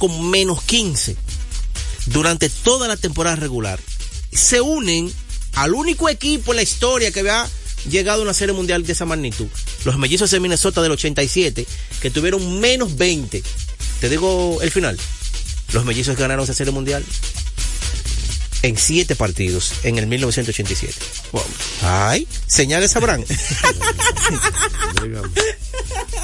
con menos 15 durante toda la temporada regular. Se unen al único equipo en la historia que había llegado a una serie mundial de esa magnitud. Los mellizos de Minnesota del 87, que tuvieron menos 20. Te digo el final. Los mellizos ganaron esa serie mundial en siete partidos en el 1987. Ay, señales sabrán.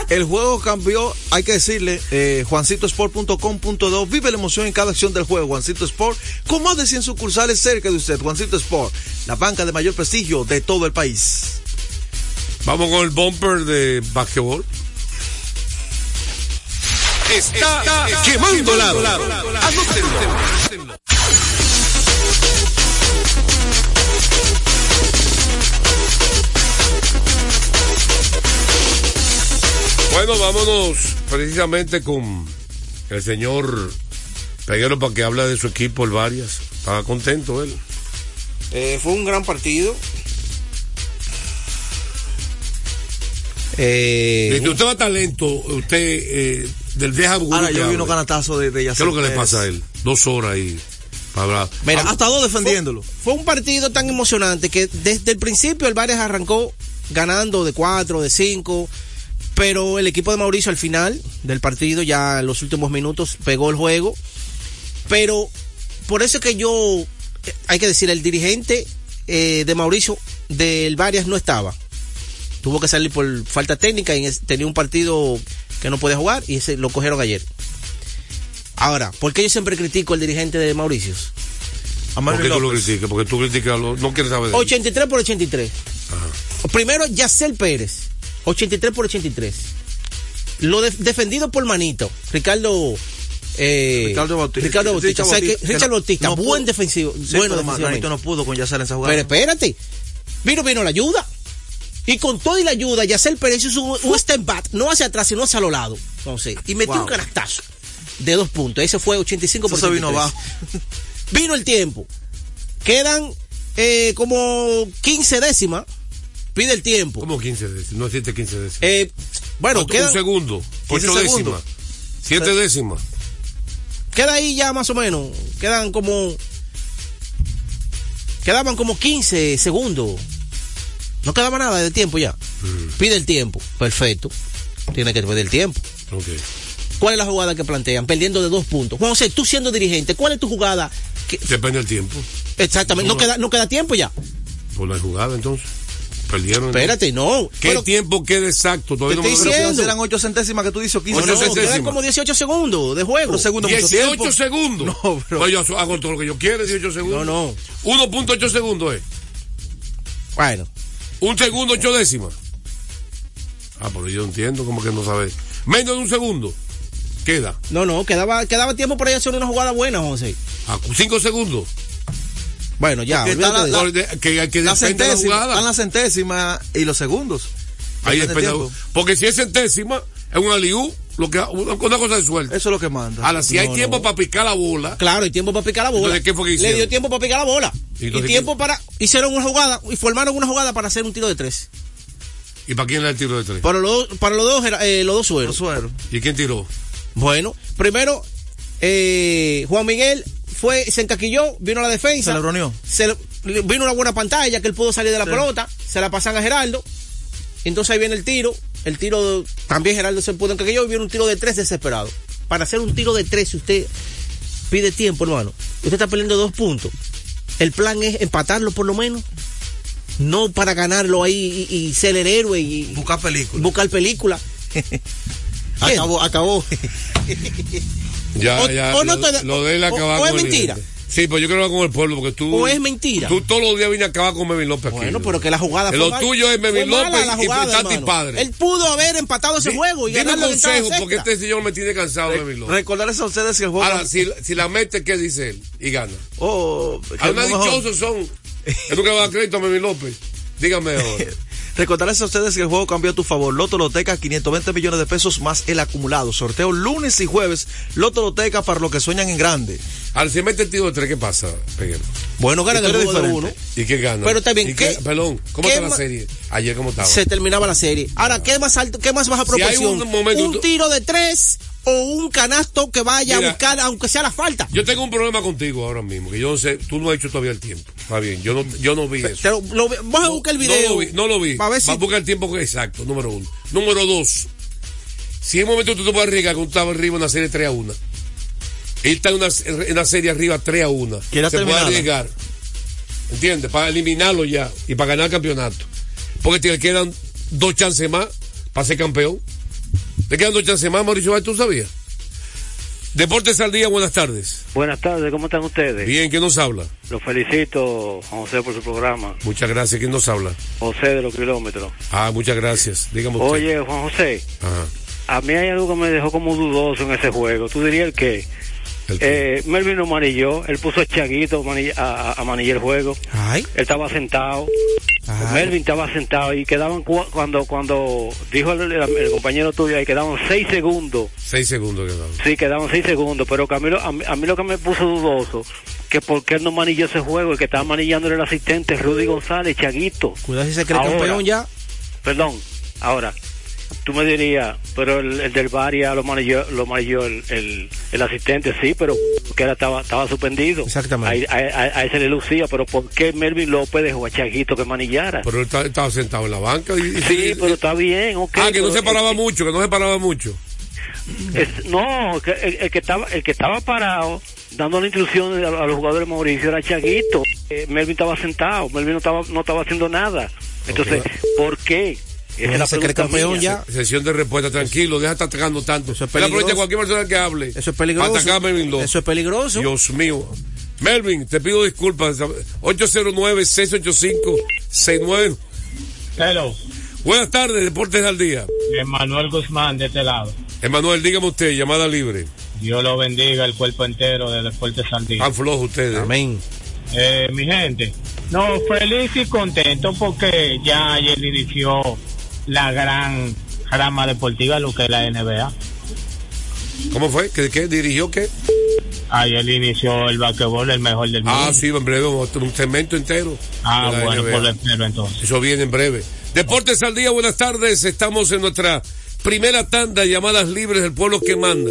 El juego cambió, hay que decirle, eh, juancitosport.com.do, vive la emoción en cada acción del juego, Juancito Sport, con más de 100 sucursales cerca de usted, Juancito Sport, la banca de mayor prestigio de todo el país. Vamos con el bumper de basquetbol. Está, quemando lado. Anótenlo. Bueno, vámonos precisamente con el señor Peguero para que hable de su equipo, el Varias. Estaba contento él. Eh, fue un gran partido. Eh, Desde usted va talento, usted eh, del vieja Ahora yo vi unos canatazos de, de ¿Qué es lo que le pasa a él? Dos horas ahí. Para hablar. Mira, hasta dos defendiéndolo. Fue, fue, un partido tan emocionante que desde el principio el Varias arrancó ganando de cuatro, de cinco, pero el equipo de Mauricio al final del partido, ya en los últimos minutos, pegó el juego. Pero por eso es que yo, hay que decir, el dirigente eh, de Mauricio del Varias no estaba. Tuvo que salir por falta técnica y tenía un partido que no podía jugar y ese lo cogieron ayer. Ahora, ¿por qué yo siempre critico al dirigente de Mauricio? ¿Por qué tú lo criticas? Porque tú criticas, no quieres saber de 83 por 83. Ajá. Primero, Yacel Pérez, 83 por 83. Lo de, defendido por Manito, Ricardo. Eh, Ricardo Bautista. Ricardo Bautista. Richard o sea, que Bautista, Richard no- Bautista, no buen pudo. defensivo. Sí, bueno, pero. Manito no pudo con Yacel en esa jugada. Pero espérate. Vino, vino la ayuda. Y con toda y la ayuda, Yacel Pérez hizo un, un step back, no hacia atrás, sino hacia los lados. Entonces, y metió Wow. un canastazo de dos puntos. Ese fue 85 por Eso vino 83. abajo. Vino el tiempo. Quedan eh, como 15 décimas. Pide el tiempo. ¿Cómo 15 décimas? No existe 15 décimas. Eh, bueno, quedan, Un segundo. 15 Ocho segundos. décimas. Siete décimas. queda ahí ya más o menos. Quedan como. Quedaban como 15 segundos. No quedaba nada de tiempo ya. Pide el tiempo. Perfecto. Tiene que pedir el tiempo. Ok. ¿Cuál es la jugada que plantean? Perdiendo de dos puntos. Juan José, tú siendo dirigente, ¿cuál es tu jugada? que- Depende del tiempo. exactamente, no No. queda, no queda tiempo ya. Por la jugada, entonces. Perdieron. Espérate, no. ¿Qué Pero- tiempo queda exacto? Todavía Te no me estoy lo- diciendo. Eran 8 centésimas que tú dices, o 15 Ocho no, centésimas. quedan como 18 segundos de juego. Segundo mucho 18 tiempo. segundos. No, bro. Pues yo hago todo lo que yo quiero, 18 No, segundos. no. 1.8 segundos es. Bueno, Un segundo, ocho décimas. Ah, pero yo entiendo, como que no sabes. Menos de un segundo. Queda. no, no, quedaba, quedaba tiempo para ir a hacer una jugada buena, José. A cinco segundos. Bueno, ya, Porque está la- de- la- Que, que, que La centésima, están las centésimas y los segundos. Ahí Depende. Porque si es centésima, es un aliú, lo que, una, cosa de suerte. Eso es lo que manda. Ahora, si hay tiempo no. para picar la bola, Claro, y tiempo para picar la bola. Entonces, ¿qué fue que Le hicieron? dio tiempo para picar la bola. ¿Y tiempo para. Hicieron una jugada y formaron una jugada para hacer un tiro de tres. ¿y para quién era el tiro de tres? Para los, dos- para los dos, era- eh, los dos Los sueros. ¿Y quién tiró? Bueno, primero, eh, Juan Miguel fue, se encaquilló, vino a la defensa. Se le broneó. se le- vino una buena pantalla que él pudo salir de la Sí. pelota, se la pasan a Geraldo. Entonces ahí viene el tiro. El tiro, también Geraldo se pudo encaquillar y viene un tiro de tres desesperado. Para hacer un tiro de tres, si usted pide tiempo, hermano, usted está perdiendo dos puntos. El plan es empatarlo por lo menos. No para ganarlo ahí y, y ser el héroe y Buscar películas. buscar película. Acabó, acabó. Ya, O- ya. o no lo, de él o- acabar o es mentira. Sí, pero yo quiero hablar con el pueblo porque tú. O es mentira. Tú todos los días vienes a acabar con Mevin López aquí. Bueno, pero que la jugada Lo mal- tuyo es Mevin fue López la y jugada, Tati hermano. Padre. Él pudo haber empatado ese juego y Dime un consejo porque este señor me tiene cansado, Mevin López. Recordarles a ustedes que el juego. Ahora, si, si la mete, ¿qué dice él? Y gana. Oh, mejor. dichosos son. Es lo que va a crédito a Mevin López. Dígame ahora. Recordarles a ustedes que el juego cambió a tu favor. Loto Loteca, 520 millones de pesos más el acumulado. Sorteo lunes y jueves. Loto Loteca para los que sueñan en grande. Al si mete el tiro de tres, ¿qué pasa, Peguero? Bueno, gana el juego de uno. ¿Y qué gana? Pero está bien, ¿Y qué- ¿qué- Perdón, ¿cómo qué está la serie? Ayer, ¿cómo estaba? Se terminaba la serie. Ahora, ¿qué más alto, qué más baja Si hay proporción? un momento- un tiro de tres o un canasto que vaya Mira, a buscar, aunque sea la falta. Yo tengo un problema contigo ahora mismo, que yo no sé, tú no has hecho todavía el tiempo. Está bien, yo no, yo no vi eso. Lo- vas a buscar el video. No lo vi, no lo vi. Para ver si. Va a buscar el tiempo exacto, número uno. Número dos, si en un momento tú te puedes arriesgar tú estabas arriba en una serie 3 a 1, él está en una, en una serie arriba 3 a 1, se puede arriesgar, ¿entiendes? Para eliminarlo ya y para ganar el campeonato. Porque te quedan dos chances más para ser campeón. Te quedan dos chances más, Mauricio, ¿tú sabías? Deportes al día, buenas tardes. Buenas tardes, ¿cómo están ustedes? Bien, ¿quién nos habla? Los felicito, Juan José, por su programa. Muchas gracias, ¿quién nos habla? José de los kilómetros. Ah, muchas gracias. Dígame usted. Oye, Juan José, Ajá. a mí hay algo que me dejó como dudoso en ese juego. ¿Tú dirías el qué? Eh, Melvin lo manilló, él puso a Chaguito a manilla- a, a- a manillar el juego. Ay, Él estaba sentado. ay. Melvin estaba sentado y quedaban cu- cuando cuando dijo el, el- el compañero tuyo ahí quedaban seis segundos. Seis segundos quedaron. Sí, quedaban seis segundos, pero que a mí, lo- a, mí, a mí lo que me puso dudoso, que por qué él no manilló ese juego, el que estaba manillándole el asistente Rudy González, Chaguito. Cuidado si se cree Ahora. campeón ya. Perdón, ahora, tú me dirías, pero el, el del Varia lo manilló, lo manilló el, el, el asistente, sí, pero que era, estaba, estaba suspendido. Exactamente. Ahí- A, a- a ese le lucía, pero ¿por qué Melvin López dejó a Chaguito que manillara? Pero él estaba sentado en la banca. Y, y- sí, pero está bien, ok. Ah, que no se paraba es- mucho, que no se paraba mucho. es- no, el, el que estaba, el que estaba parado dando la instrucción a, a los jugadores Mauricio era Chaguito. Eh, Melvin estaba sentado, Melvin no estaba, no estaba haciendo nada. Entonces, ¿por qué? Es la se cree campeón mía. ya. Sesión de respuesta, tranquilo, deja de estar atacando tanto. Eso es peligroso. cualquier persona que hable. Eso es peligroso. Atacar a Melvin López. Eso es peligroso. Dios mío. Melvin, te pido disculpas. 809-685-69. Hello, Buenas tardes, Deportes al Día. Emanuel Guzmán de este lado. Emanuel, dígame usted, llamada libre. Dios lo bendiga el cuerpo entero de Deportes Sandí. Tan flojo ustedes. Amén. Eh, mi gente, no, feliz y contento porque ya ayer inició la gran rama deportiva, lo que es la NBA. ¿Cómo fue? ¿Qué, qué dirigió qué? Ayer inició el basquetbol, el mejor del mundo. Ah, sí, en breve, un un segmento entero. Ah, bueno, NBA. por lo espero entonces. Eso viene en breve. Deportes al día, buenas tardes. Estamos en nuestra primera tanda de llamadas libres del pueblo que manda.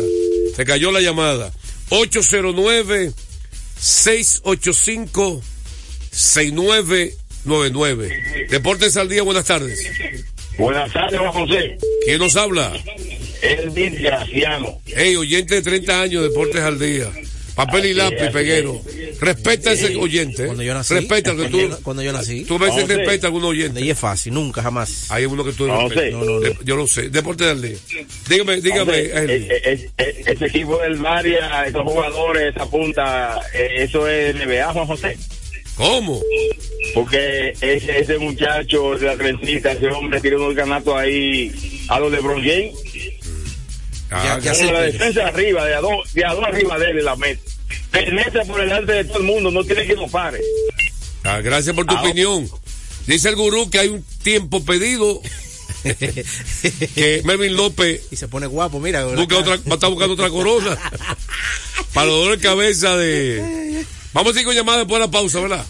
Se cayó la llamada. 809-685-6999. Deportes al día, buenas tardes. Buenas tardes, Juan José. ¿Quién nos habla? El desgraciado. Hey, oyente de 30 años, Deportes al día. Papel y lápiz, peguero. Respeta a ese oyente. ¿eh? Cuando yo nací. Respeta que cuando, tú. yo, cuando yo nací. Tú ves que José. respeta a algún oyente. Y es fácil, nunca, jamás. Hay uno que tú No. No, no, no. De- Yo lo sé. Deportes al día. Dígame, dígame, eh, eh, eh, ese equipo del Maria, esos jugadores, esa punta, eh, eso es NBA, Juan José. ¿Cómo? Porque ese, ese muchacho de la trencita, ese hombre tiró unos ganatos ahí a los de James. Ah, ya la defensa arriba, de a dos, de a dos arriba de él en la meta. Penetra por delante de todo el mundo, no tiene que lo pare. ah, gracias por tu Ah, opinión. Dice el gurú que hay un tiempo pedido que Melvin López y se pone guapo, mira. busca otra, va a estar buscando otra corona para los dolores de cabeza de. Vamos a ir con llamada después de la pausa, ¿verdad?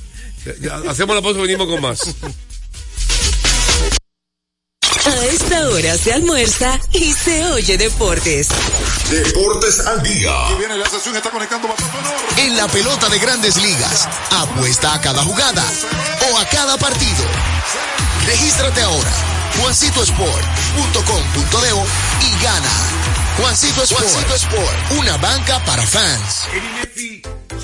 Hacemos la pausa y venimos con más. A esta hora se almuerza y se oye deportes. Deportes al día. Viene la sesión, está conectando bastón sonoro. En la pelota de grandes ligas, apuesta a cada jugada o a cada partido. Regístrate ahora, juancitosport.com.de y gana. Juancito Sport, Juancito Sport, una banca para fans.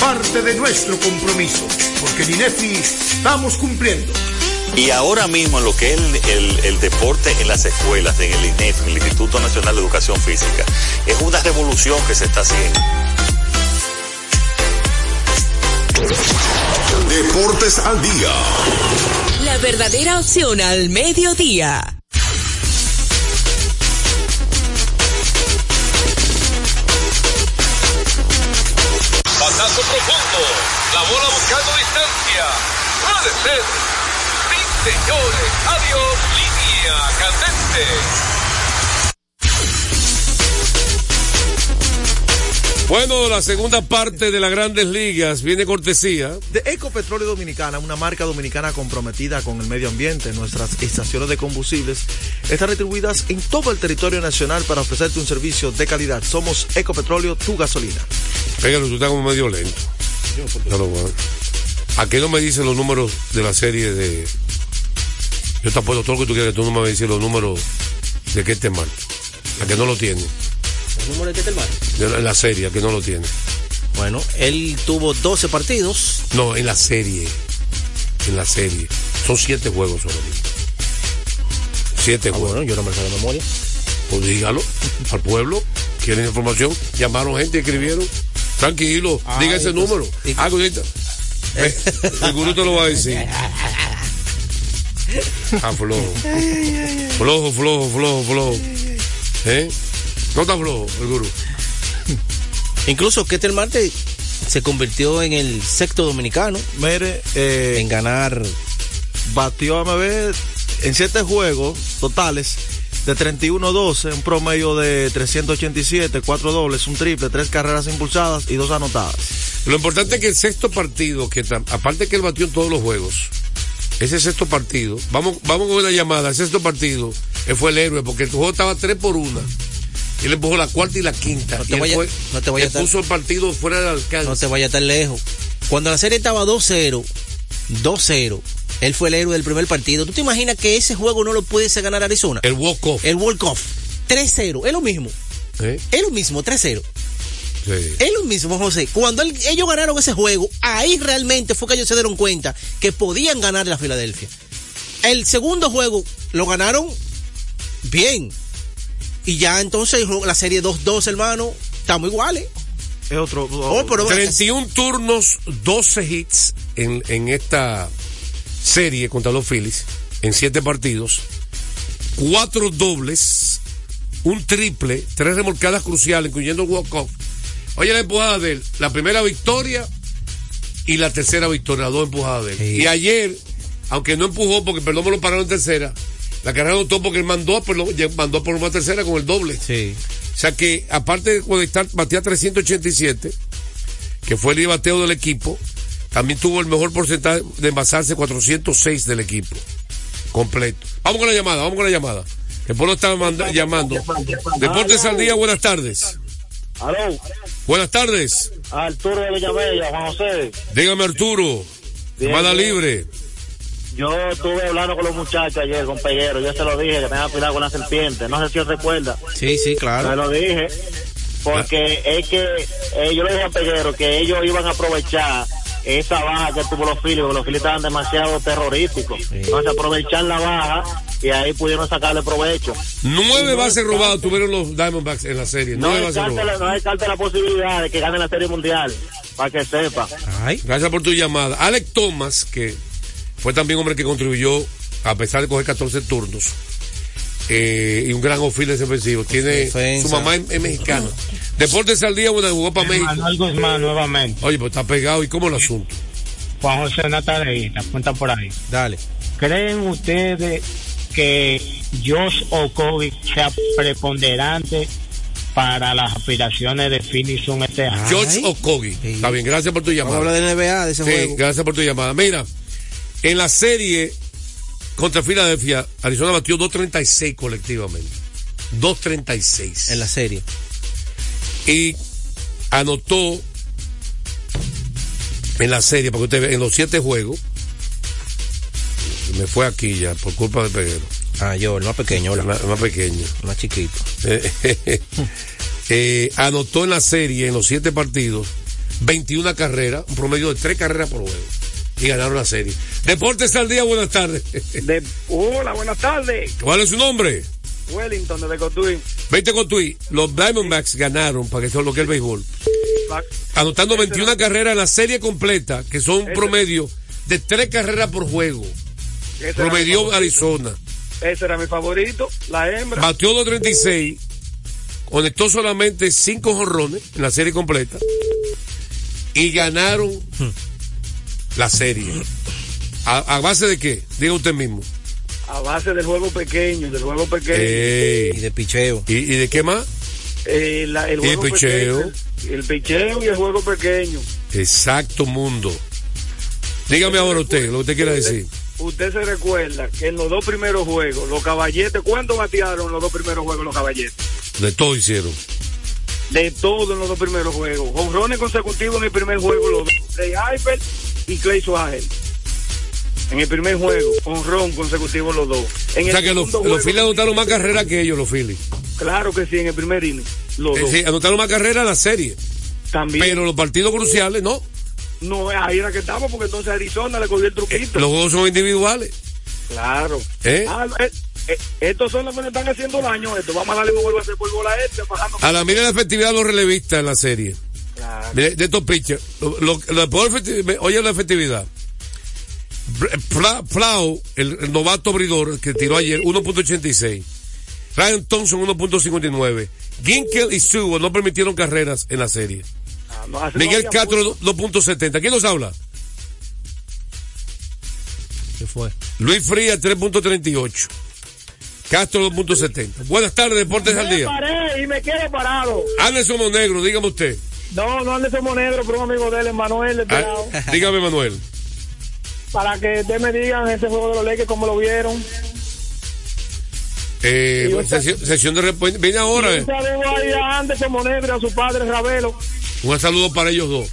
Parte de nuestro compromiso, porque en INEFI estamos cumpliendo. Y ahora mismo lo que es el, el- el deporte en las escuelas, en el INEF, en el Instituto Nacional de Educación Física, es una revolución que se está haciendo. Deportes al día. La verdadera opción al mediodía. Batazo profundo. La bola buscando distancia. Puede ser. Sí, señores. Adiós. Línea candente. Bueno, la segunda parte de las grandes ligas viene cortesía. De Ecopetróleo Dominicana, una marca dominicana comprometida con el medio ambiente. Nuestras estaciones de combustibles están retribuidas en todo el territorio nacional para ofrecerte un servicio de calidad. Somos Ecopetróleo, tu gasolina. Pégalo, tú estás como medio lento. Lo voy a- ¿A qué no me dicen los números de la serie de.? Yo te apuesto todo lo que tú quieras, tú no me decir los números de qué te mal. A que no lo tiene. ¿El número de Ketelman? De- En la serie, a que no lo tiene. Bueno, él tuvo 12 partidos. No, en la serie. En la serie. Son siete juegos solamente. Siete Ah, juegos. bueno, yo no me sé la memoria. Pues dígalo al pueblo. ¿Quieren información? Llamaron gente y escribieron. Tranquilo, Ay, diga ese pues, número. y- Ah, ahorita. El gurú te lo va a decir. Ah, flojo. Flojo, flojo, flojo, flojo. ¿Eh? No está flojo el gurú. Incluso Ketel Marte se convirtió en el sexto dominicano Mire, eh, en ganar. batió a MB en siete juegos totales de 31-12, un promedio de 387, cuatro dobles, un triple, tres carreras impulsadas y dos anotadas. Lo importante es que el sexto partido, que aparte que él batió en todos los juegos, ese sexto partido, vamos, vamos con una llamada, el sexto partido, él fue el héroe, porque el juego estaba 3 por 1. Y él empujó la cuarta y la quinta. No te vaya- fue- no te vaya él a- puso el partido fuera del alcance. No te vayas tan lejos. Cuando la serie estaba 2-0, 2-0, él fue el héroe del primer partido. ¿Tú te imaginas que ese juego no lo pudiese ganar Arizona? El walk-off. El walk-off. 3-0, es lo mismo. ¿eh? Es lo mismo, 3-0. Sí. Es lo mismo, José. Cuando él- ellos ganaron ese juego, ahí realmente fue que ellos se dieron cuenta que podían ganar la Filadelfia. El segundo juego lo ganaron bien. Y ya entonces la serie 2-2, hermano, estamos iguales. Es otro. Oh, pero- 31 turnos, 12 hits en, en esta serie contra los Phillies, en 7 partidos, 4 dobles, un triple, 3 remolcadas cruciales, incluyendo el walk-off. Oye, la empujada de él, la primera victoria y la tercera victoria, dos empujadas de él. Sí. Y ayer, aunque no empujó porque perdón me lo pararon en tercera, la carrera anotó porque él mandó, pero mandó por una tercera con el doble. Sí. O sea que, aparte de conectar, batía 387, que fue el bateo del equipo, también tuvo el mejor porcentaje de envasarse 406 del equipo. Completo. Vamos con la llamada, vamos con la llamada. El pueblo está manda- llamando. Deportes al día, buenas tardes. Aló, Buenas tardes. Arturo de Villamella, Juan José. Dígame Arturo. Llamada libre. Yo estuve hablando con los muchachos ayer, con Peguero. Yo se lo dije, que tengan cuidado con la serpiente. No sé si él recuerda. Sí, sí, Se claro. lo dije. Porque es que eh, yo le dije a Peguero que ellos iban a aprovechar esa baja que tuvo los Phillies, porque los Phillies estaban demasiado terrorísticos. Entonces aprovechar la baja y ahí pudieron sacarle provecho. Nueve no bases robadas tuvieron los Diamondbacks en la serie. No descarte, la, no la posibilidad de que gane la Serie Mundial, para que sepa. Ay. Gracias por tu llamada. Alex Thomas, que fue también hombre que contribuyó, a pesar de coger 14 turnos, eh, y un gran oficio defensivo. Tiene, Defensa. su mamá es, es mexicana. Deportes al día, bueno, jugó para México. Manuel Guzmán nuevamente. Oye, pues está pegado. ¿Y cómo el asunto? Juan José una tareita, cuenta por ahí. Dale. ¿Creen ustedes que Josh Okovic sea preponderante para las aspiraciones de Finison este año? Okogi. Sí. Está bien, gracias por tu llamada. hablar de NBA, de ese Sí, juego. gracias por tu llamada. Mira, en la serie contra Filadelfia, Arizona batió 2.36 colectivamente. 2.36. En la serie. y anotó en la serie, porque usted ve, en los siete juegos, me fue aquí ya, por culpa de Peguero, Ah, yo, el más pequeño, el hola. más, el más pequeño. El más chiquito. Eh, eh, anotó en la serie, en los siete partidos, 21 carreras, un promedio de tres carreras por juego. Y ganaron la serie. Deportes al día, buenas tardes. De, hola, buenas tardes. ¿Cuál es su nombre? Wellington de Becotuín. Vente con tu Los Diamondbacks ganaron para que eso es lo que es el béisbol. Anotando 21 carreras en la serie completa, que son un promedio de tres carreras por juego. Promedió Arizona. Ese era mi favorito, la hembra. Batió 236. Conectó solamente cinco jonrones en la serie completa. y ganaron la serie. ¿A, a base de qué? Diga usted mismo. A base del juego pequeño, del juego pequeño. Y de picheo. ¿Y, y de qué más? Eh, la- el Y juego picheo. pequeño. El picheo y el juego pequeño. Exacto mundo. Dígame ahora usted, lo que usted quiera decir. Usted se recuerda que en los dos primeros juegos, los caballetes, ¿cuánto batearon en los dos primeros juegos los caballetes? De todo hicieron. De todo en los dos primeros juegos. Honrones consecutivos en el primer juego, los dos. Hyper y Clay Suárez. En el primer juego, honrón consecutivo los dos. En O el sea que los, segundo los juego, Phillies anotaron más carreras que ellos, los Phillies. Claro que sí, en el primer inning. Los Eh, dos. sí, anotaron más carreras la serie. También. Pero los partidos cruciales, no. No, ahí era que estaba porque entonces Arizona le cogió el truquito. Los juegos son individuales. Claro. ¿Eh? Ah, eh, eh, estos son los que le están haciendo daño. Esto. Vamos a darle vuelvo a hacer por bola a este. bajando- A la mira la efectividad de los relevistas en la serie. Claro. De estos pitchers. Lo, lo- la peor efectividad- oye la efectividad. Flau, el, el novato abridor que tiró ayer, 1.86. Ryan Thompson, 1.59. Ginkel y Sewell no permitieron carreras en la serie. Ah, no, así no Miguel Castro, mucho. 2.70. ¿Quién nos habla? ¿Qué fue? Luis Frías, 3.38. Castro, 2.70. Buenas tardes, Deportes al Me Día. paré y me quedo parado. Anderson Monegro, dígame usted. No, no ande somos negros, pero un amigo de él, Manuel, de Ah, dígame, Manuel. Para que ustedes me digan ese juego de los Lakers, cómo lo vieron. Eh, sesión, sesión de respuesta. Viene ahora. Y eh. un saludo ahí a Anderson Monegro, a su padre Ravelo. Un saludo para ellos dos.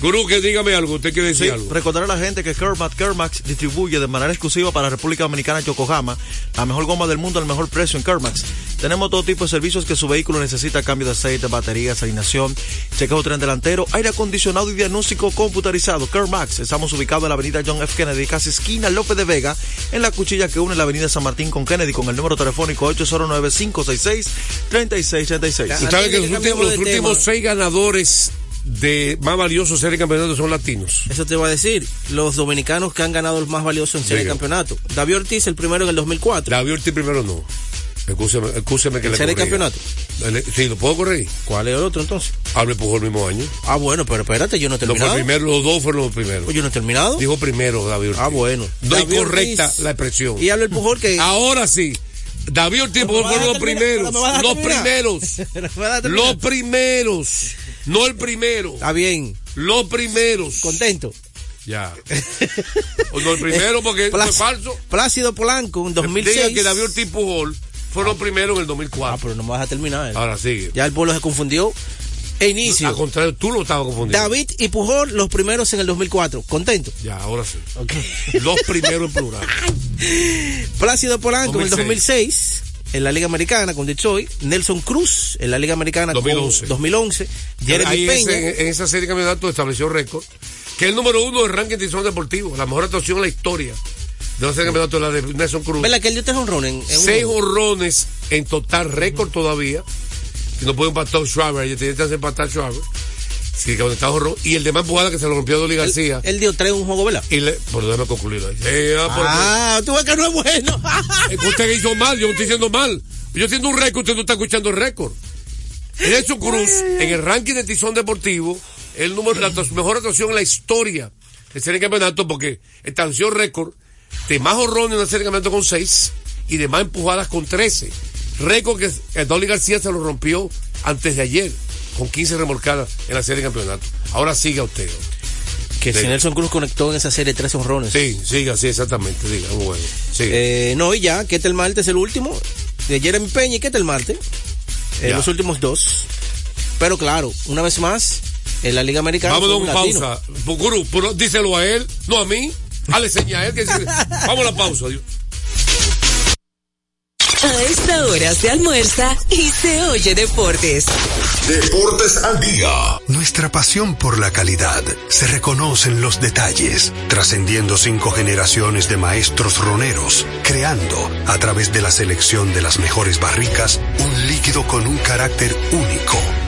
Gurú, que dígame algo. Usted quiere decir Sí, algo. recordar a la gente que Kermax, Kermax distribuye de manera exclusiva para la República Dominicana Yokohama la mejor goma del mundo al mejor precio en Kermax. Tenemos todo tipo de servicios que su vehículo necesita, cambio de aceite, baterías, alineación, chequeo tren delantero, aire acondicionado y diagnóstico computarizado. Kermax, estamos ubicados en la avenida John F. Kennedy, casi esquina López de Vega, en la cuchilla que une la avenida San Martín con Kennedy con el número telefónico 809-566-3636. Usted sabe que los, que últimos, los seis ganadores de más valiosos serie de campeonato son latinos. Eso te iba a decir. Los dominicanos que han ganado el más valioso en serie de campeonato. David Ortiz, el primero en el 2004. David Ortiz primero no. Excúseme, excúseme que ¿En le de corrija. campeonato? Sí, lo puedo corregir. ¿Cuál es el otro entonces? Hable Pujol el mismo año. Ah, bueno, pero espérate, yo no he fue terminado. el primero, los dos fueron los primeros. Pues yo no he terminado. Dijo primero David Ortiz. Ah, bueno. No incorrecta Ortiz. la expresión. Y habla el Pujol que... Ahora sí. David Ortiz Pujol fueron los primeros. Los primeros. Los primeros. No el primero. Está bien. Los primeros. Contento. Ya. O no el primero porque fue Plá- falso. Plácido Polanco en 2006. Diga que David Ortiz Pujol fueron los primeros en el Ah, 2004. pero no me vas a terminar. Ahora sigue. Ya el pueblo se confundió. E inicio. Al contrario, tú lo estabas confundiendo. David y Pujol, los primeros en el 2004. Contento. Ya, ahora sí. Los primeros en plural. Plácido Polanco en el 2006. 2006 en la Liga Americana con Detroit. Nelson Cruz en la Liga Americana 2011. con 2011. Jeremy Ahí Peña. ese- en esa serie de campeonatos estableció récord. Que es el número uno del ranking de edición deportivo. La mejor actuación en la historia. La serie de campeonatos, la de Nelson Cruz. ¿Verdad que él dio tres honrones Seis honrones en total récord todavía. Que no puede empatar Schwaber. Ya tiene chance de empatar Schwaber. Sí, que está honrón. Y el de más empujada que se lo rompió a Dolly García. Él dio tres en un juego, ¿verdad? Y le, por déjame concluir ahí. Sí, ah, Ah, tú ves que no es bueno. Es que usted hizo mal, yo no estoy diciendo mal. Yo siendo un récord, usted no está escuchando el récord. Nelson Cruz, en el ranking de Tizón Deportivo, el número, la mejor actuación en la historia de de campeonato, porque estableció récord de más horrones en una serie de campeonato con 6 y de más empujadas con 13. Récord que Dolly García se lo rompió antes de ayer, con 15 remolcadas en la serie de campeonato. Ahora siga usted. que si Sí. Nelson Cruz conectó en esa serie tres honrones. Sí, siga, sí, exactamente, diga, bueno. Eh, no, y ya, que el martes es el último. De Jeremy Peña y que el martes. Eh, los últimos dos. Pero claro, una vez más, en la Liga Americana. Fue a un una pausa. Pero díselo a él, no a mí. Dale seña a él que dice- Vamos a la pausa. Dios. A esta hora se almuerza y se oye deportes. Deportes al día. Nuestra pasión por la calidad se reconoce en los detalles, trascendiendo cinco generaciones de maestros roneros, creando, a través de la selección de las mejores barricas, un líquido con un carácter único,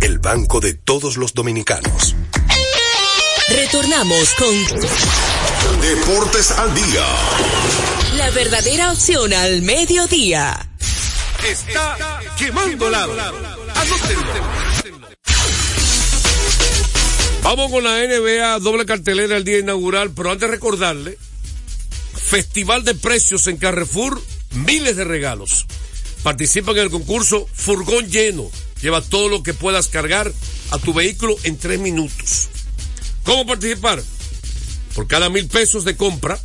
el banco de todos los dominicanos. Retornamos con Deportes al día. la verdadera opción al mediodía. Está quemando lado. Vamos con la NBA, doble cartelera el día inaugural, pero antes recordarle, Festival de Precios en Carrefour, miles de regalos. Participa en el concurso Furgón Lleno. Lleva todo lo que puedas cargar a tu vehículo en tres minutos. ¿Cómo participar? Por cada mil pesos de compra,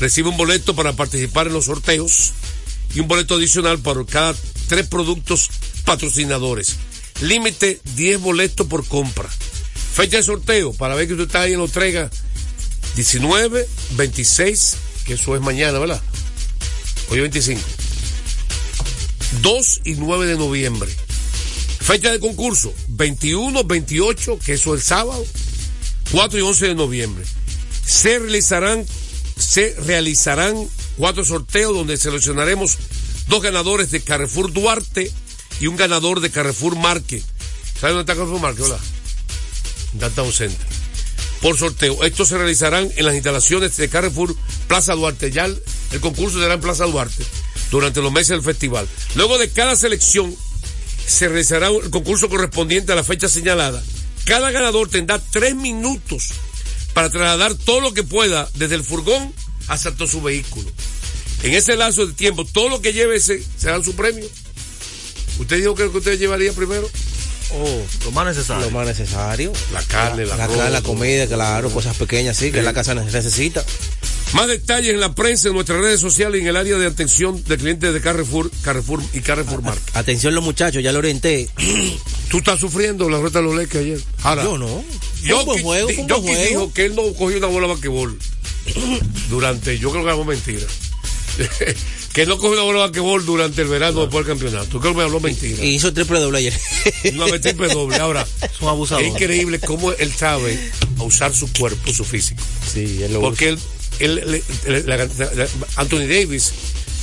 recibe un boleto para participar en los sorteos y un boleto adicional para cada tres productos patrocinadores. Límite 10 boletos por compra. Fecha de sorteo para ver que usted está ahí en lo traiga 19, 26, que eso es mañana, ¿verdad? Hoy es 25. 2 y 9 de noviembre. Fecha de concurso 21, 28, que eso es el sábado, 4 y 11 de noviembre. Se realizarán, se realizarán cuatro sorteos donde seleccionaremos dos ganadores de Carrefour Duarte y un ganador de Carrefour Marque. ¿Sabe dónde está Carrefour Marque? Hola. Downtown Center. Por sorteo. Estos se realizarán en las instalaciones de Carrefour Plaza Duarte. Ya el concurso será en Plaza Duarte durante los meses del festival. Luego de cada selección se realizará el concurso correspondiente a la fecha señalada. Cada ganador tendrá tres minutos para trasladar todo lo que pueda desde el furgón hasta todo su vehículo. En ese lazo de tiempo, todo lo que lleve se, será su premio. ¿Usted dijo que lo que usted llevaría primero? Oh, lo más necesario. Lo más necesario. La carne, la, la, la comida, claro, cosas pequeñas, sí, que la casa necesita. Más detalles en la prensa, en nuestras redes sociales y en el área de atención de clientes de Carrefour, Carrefour y Carrefour Market. Atención los muchachos, ya lo orienté. ¿Tú estás sufriendo la rueda de los leques ayer? Ahora, Yo no. Yo juego, juego. dijo que él no cogió una bola de basquetbol durante, yo creo que habló mentira. que él no cogió una bola de basquetbol durante el verano después del campeonato. Yo creo que me habló mentira. Y hizo triple doble ayer. Una vez triple doble. Ahora, Es un abusador. es increíble cómo él sabe usar su cuerpo, su físico. Sí, él lo Porque él- él- la- la- la- Anthony Davis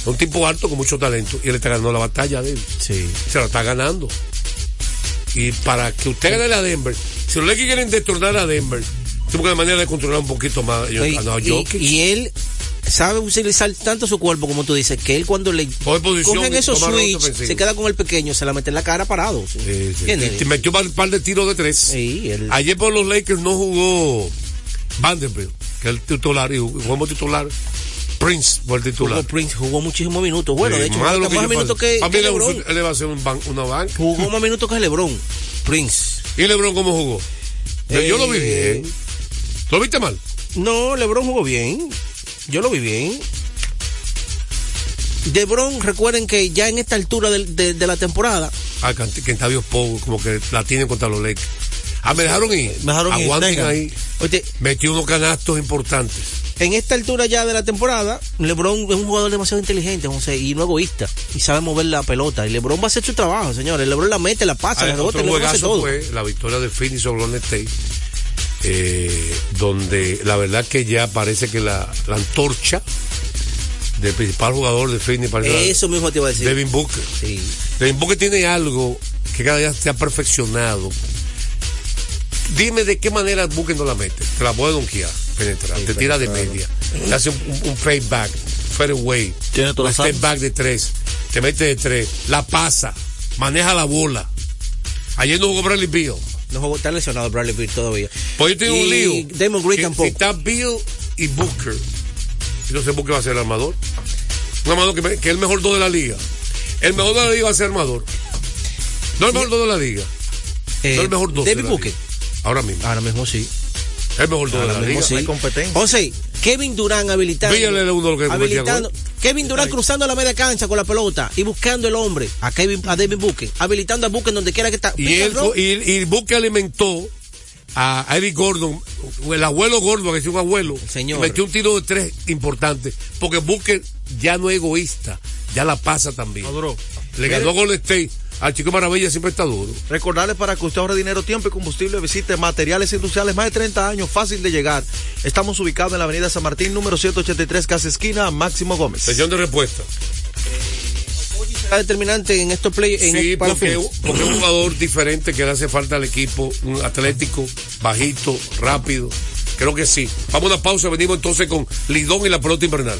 es un tipo alto con mucho talento y él está ganando la batalla, Davis. Sí. Se la está ganando. Y para que usted gane a Denver, si los Lakers quieren destornar a Denver, tengo que de manera de controlar un poquito más. Yo, Y, no, y- y él sabe utilizar tanto su cuerpo como tú dices, que él cuando le cogen esos switch, se queda con el pequeño, se la mete en la cara parado. ¿sí? Sí, sí. ¿Entiendes? Y metió un par de tiros de tres. Él- Ayer por los Lakers no jugó Vanderbilt, que es el titular, y como titular. Prince fue el titular. jugó Prince, jugó muchísimos minutos. Bueno, Sí, de hecho, más de jugó lo que más minutos que, mí LeBron. él le va a hacer un ban- una banca. Jugó más minutos que LeBron. Prince. ¿Y LeBron cómo jugó? Yo- Yo lo vi Eh, bien. ¿Lo viste mal? No, LeBron jugó bien. Yo lo vi bien. LeBron, recuerden que ya en esta altura de, de la temporada, Ah, Kentavious Poe, como que la tienen contra los Lakers. Ah, me dejaron ir. Me dejaron ir, ahí. oye, Metió unos canastos importantes. en esta altura ya de la temporada, LeBron es un jugador demasiado inteligente, José, y no egoísta, y sabe mover la pelota. Y LeBron va a hacer su trabajo, señores. LeBron la mete, la pasa, Ah, la rebota, otro LeBron hace todo. fue la victoria de Phoenix sobre Golden State, eh, donde la verdad que ya parece que la, la antorcha del principal jugador de Phoenix parece Eso mismo te iba a decir. Devin Booker. Sí. Devin Booker tiene algo que cada día se ha perfeccionado. Dime de qué manera Booker no la mete. Te la puede donkear, penetrar, te tira de media, te hace un, un, un fade back, fade away, Tiene todas un las step back de tres, te mete de tres, la pasa, maneja la bola. Ayer no jugó Bradley Beal. No jugó, está lesionado Bradley Beal todavía. Pues yo tengo un lío. Damon Green tampoco. Si está Bill y Booker. Y no sé Booker va a ser el armador. Un armador que, me- que es el mejor dos de la liga. El mejor de la liga va a ser armador. No el mejor dos de la liga. Eh, no el mejor dos. David de la Booker. liga. Ahora mismo. Ahora mismo sí. El mejor de Ahora la mismo liga. sí. José, Kevin Durán habilitando. Uno que habilitando. Kevin Durán cruzando la media cancha con la pelota y buscando el hombre a Kevin a David Booker, habilitando a Booker donde quiera que está. Y él y, y Booker alimentó a Eric Gordon, el abuelo Gordon, que es un abuelo, Señor. metió un tiro de tres importante, porque Booker ya no es egoísta, ya la pasa también. Le ganó a Golden State, al Chico Maravilla siempre está duro. Recordarles para que usted ahorre dinero, tiempo y combustible, visite Materiales Industriales, más de 30 años, fácil de llegar. Estamos ubicados en la avenida San Martín, número 183, casa esquina, Máximo Gómez. Sesión de respuesta. será determinante en estos play en Sí, porque, porque es un jugador diferente que le hace falta al equipo, un atlético, bajito, rápido. Creo que sí. Vamos a una pausa, venimos entonces con Lidón y la pelota invernal.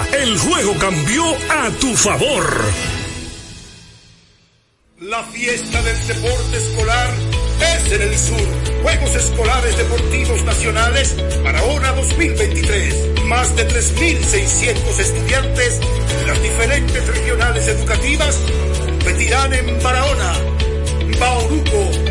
El juego cambió a tu favor. La fiesta del deporte escolar es en el sur. Juegos Escolares Deportivos Nacionales Barahona 2023. Más de 3.600 estudiantes de las diferentes regionales educativas competirán en Barahona, Bauruco,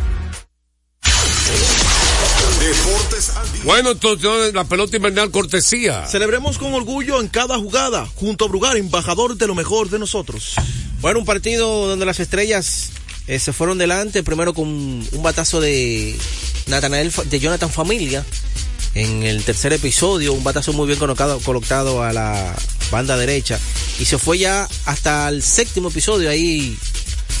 Bueno, entonces la pelota invernal cortesía. Celebremos con orgullo en cada jugada, junto a Brugar, embajador de lo mejor de nosotros. Bueno, un partido donde las estrellas eh, se fueron delante, primero con un batazo de Nathanael, Fa- de Jonathan Familia. En el tercer episodio, un batazo muy bien colocado, colocado a la banda derecha. Y se fue ya hasta el séptimo episodio. Ahí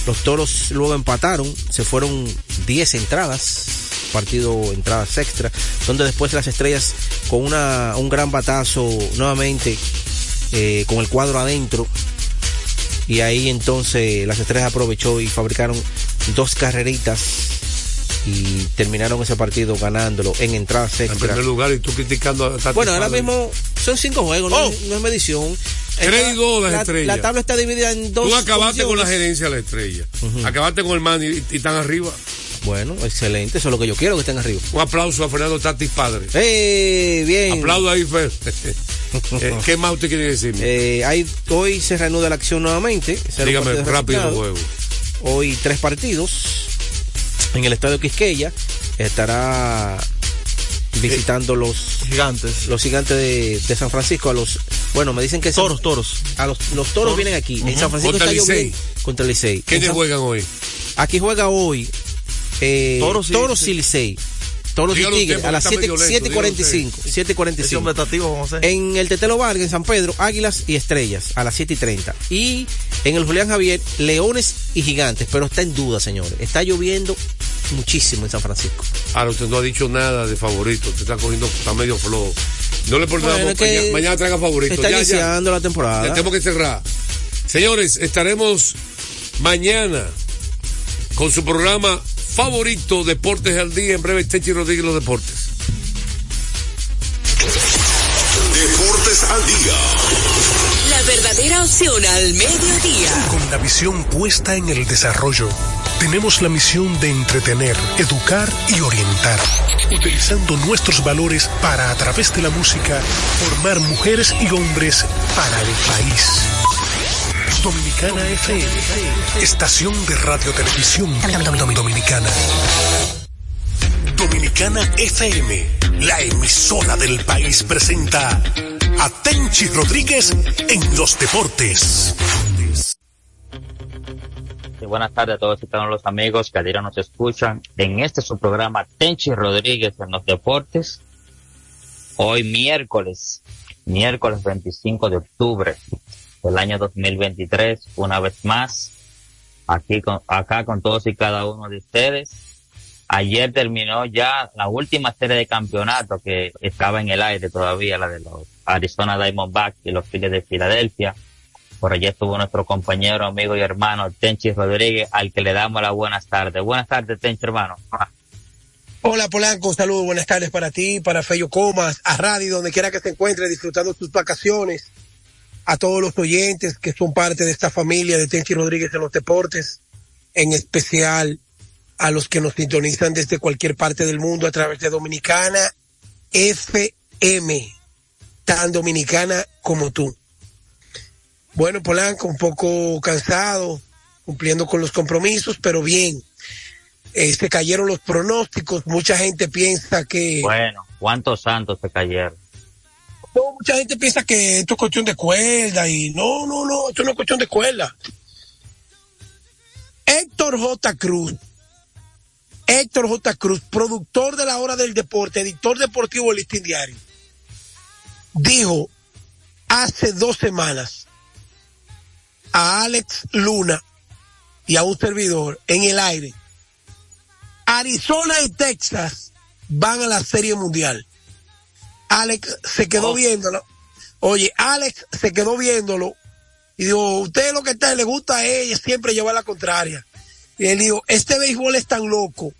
los toros luego empataron. Se fueron 10 entradas. Partido entradas extra. Donde después las estrellas con una, un gran batazo nuevamente eh, con el cuadro adentro. Y ahí entonces las estrellas aprovechó y fabricaron dos carreritas y terminaron ese partido ganándolo en entradas En extra. primer lugar, y tú criticando a Bueno, ahora mismo son cinco juegos, no, Oh. es- no es medición. Tres y dos las la, estrellas. la tabla está dividida en dos. Tú acabaste con la gerencia de la estrella. Acabaste con el man y, y están arriba. Bueno, excelente, eso es lo que yo quiero que estén arriba. Un aplauso a Fernando Tatis Padre. ¡Eh! Bien. Aplaudo ahí, Fer. Eh, ¿Qué más usted quiere decirme? Eh, hay, hoy se reanuda la acción nuevamente. Dígame rápido el juego. Hoy tres partidos en el estadio Quisqueya. Estará visitando los gigantes. Los gigantes de, de San Francisco a los bueno, me dicen que Toros, toros. A los, los toros, vienen aquí. En Ujú. San Francisco Contra está Licey. lloviendo. Contra el Licey. ¿Quiénes En San- juegan hoy? Aquí juega hoy eh, Toros Toros, y- y Licey. Toros y Tigres a las está medio lento, 7.45. Ese 7.45. hombre está activo, José. En el Tetelo Vargas, en San Pedro, Águilas y Estrellas a las 7 y 30. Y en el Julián Javier, Leones y Gigantes. Pero está en duda, señores. Está lloviendo muchísimo en San Francisco. Ahora usted no ha dicho nada de favorito. Usted está cogiendo, está medio flojo. No le importa Bueno, mañana, mañana traiga favorito. Está Ya, ya. iniciando la temporada. Ya tenemos que cerrar. Señores, estaremos mañana con su programa favorito, Deportes al Día. En breve, Techi Rodríguez, los deportes. Deportes al día. La verdadera Producción al mediodía. Con la visión puesta en el desarrollo, tenemos la misión de entretener, educar y orientar, utilizando nuestros valores para, a través de la música, formar mujeres y hombres para el país. Dominicana FM, estación de radio televisión dominicana. Dominicana FM, la emisora del país presenta a Tenchi Rodríguez en los deportes. Buenas tardes a todos y todos los amigos que a diario nos escuchan en este su programa Tenchi Rodríguez en los deportes. Hoy miércoles, miércoles 25 de octubre del año 2023, una vez más, aquí con, acá con todos y cada uno de ustedes. Ayer terminó ya la última serie de campeonato que estaba en el aire todavía, la de los Arizona Diamondbacks y los Phillies de Filadelfia. Por allí estuvo nuestro compañero, amigo y hermano Tenchi Rodríguez, al que le damos las buenas tardes. Buenas tardes, Tenchi, hermano. Hola Polanco, saludos, buenas tardes para ti, para Feyo Comas, a Radio, donde quiera que se encuentre, disfrutando tus vacaciones, a todos los oyentes que son parte de esta familia de Tenchi Rodríguez en los deportes, en especial a los que nos sintonizan desde cualquier parte del mundo a través de Dominicana FM, tan dominicana como tú. Bueno, Polanco, un poco cansado, cumpliendo con los compromisos, pero bien. Eh, se cayeron los pronósticos, mucha gente piensa que... Bueno, ¿cuántos santos se cayeron? No, mucha gente piensa que esto es cuestión de cuerda y no, no, no, esto no es cuestión de cuerda. Héctor J. Cruz, Héctor J. Cruz, productor de la hora del deporte, editor deportivo del Listín Diario, dijo hace dos semanas a Alex Luna y a un servidor en el aire, Arizona y Texas van a la Serie Mundial. Alex se quedó viéndolo. Oye, Alex se quedó viéndolo y dijo, usted lo que está, le gusta a ella siempre llevar la contraria. Y él dijo, este béisbol es tan loco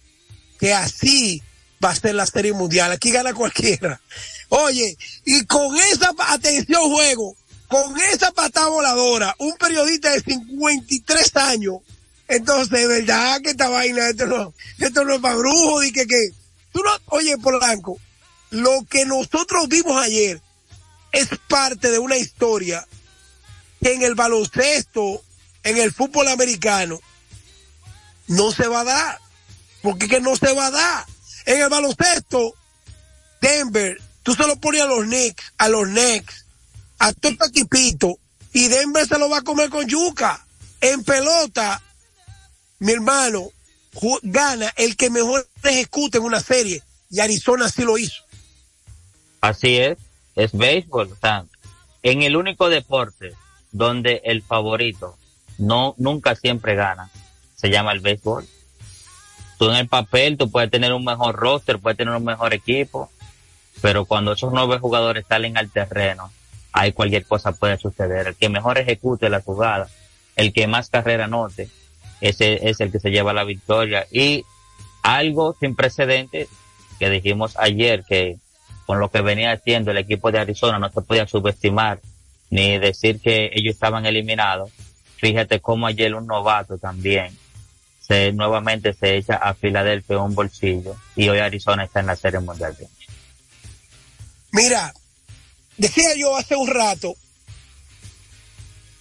que así va a ser la serie mundial. Aquí gana cualquiera. Oye, y con esa, atención juego, con esa patada voladora, un periodista de 53 años, entonces, ¿verdad que esta vaina, esto no, esto no es para brujo, y que, que, tú no, oye, Polanco, lo que nosotros vimos ayer es parte de una historia que en el baloncesto, en el fútbol americano, no se va a dar. Porque que no se va a dar. En el baloncesto, Denver, tú se lo pones a los Knicks, a los Knicks, a todo este equipito, y Denver se lo va a comer con yuca. En pelota, mi hermano, gana el que mejor ejecute en una serie, y Arizona sí lo hizo. Así es, es béisbol. O sea, en el único deporte donde el favorito no nunca siempre gana, se llama el béisbol. Tú en el papel, tú puedes tener un mejor roster, puedes tener un mejor equipo, pero cuando esos nueve jugadores salen al terreno, ahí cualquier cosa puede suceder. El que mejor ejecute la jugada, el que más carrera note, ese es el que se lleva la victoria. Y algo sin precedente que dijimos ayer que con lo que venía haciendo el equipo de Arizona no se podía subestimar ni decir que ellos estaban eliminados. Fíjate cómo ayer un novato también se nuevamente se echa a Filadelfia un bolsillo y hoy Arizona está en la Serie Mundial. Mira, decía yo hace un rato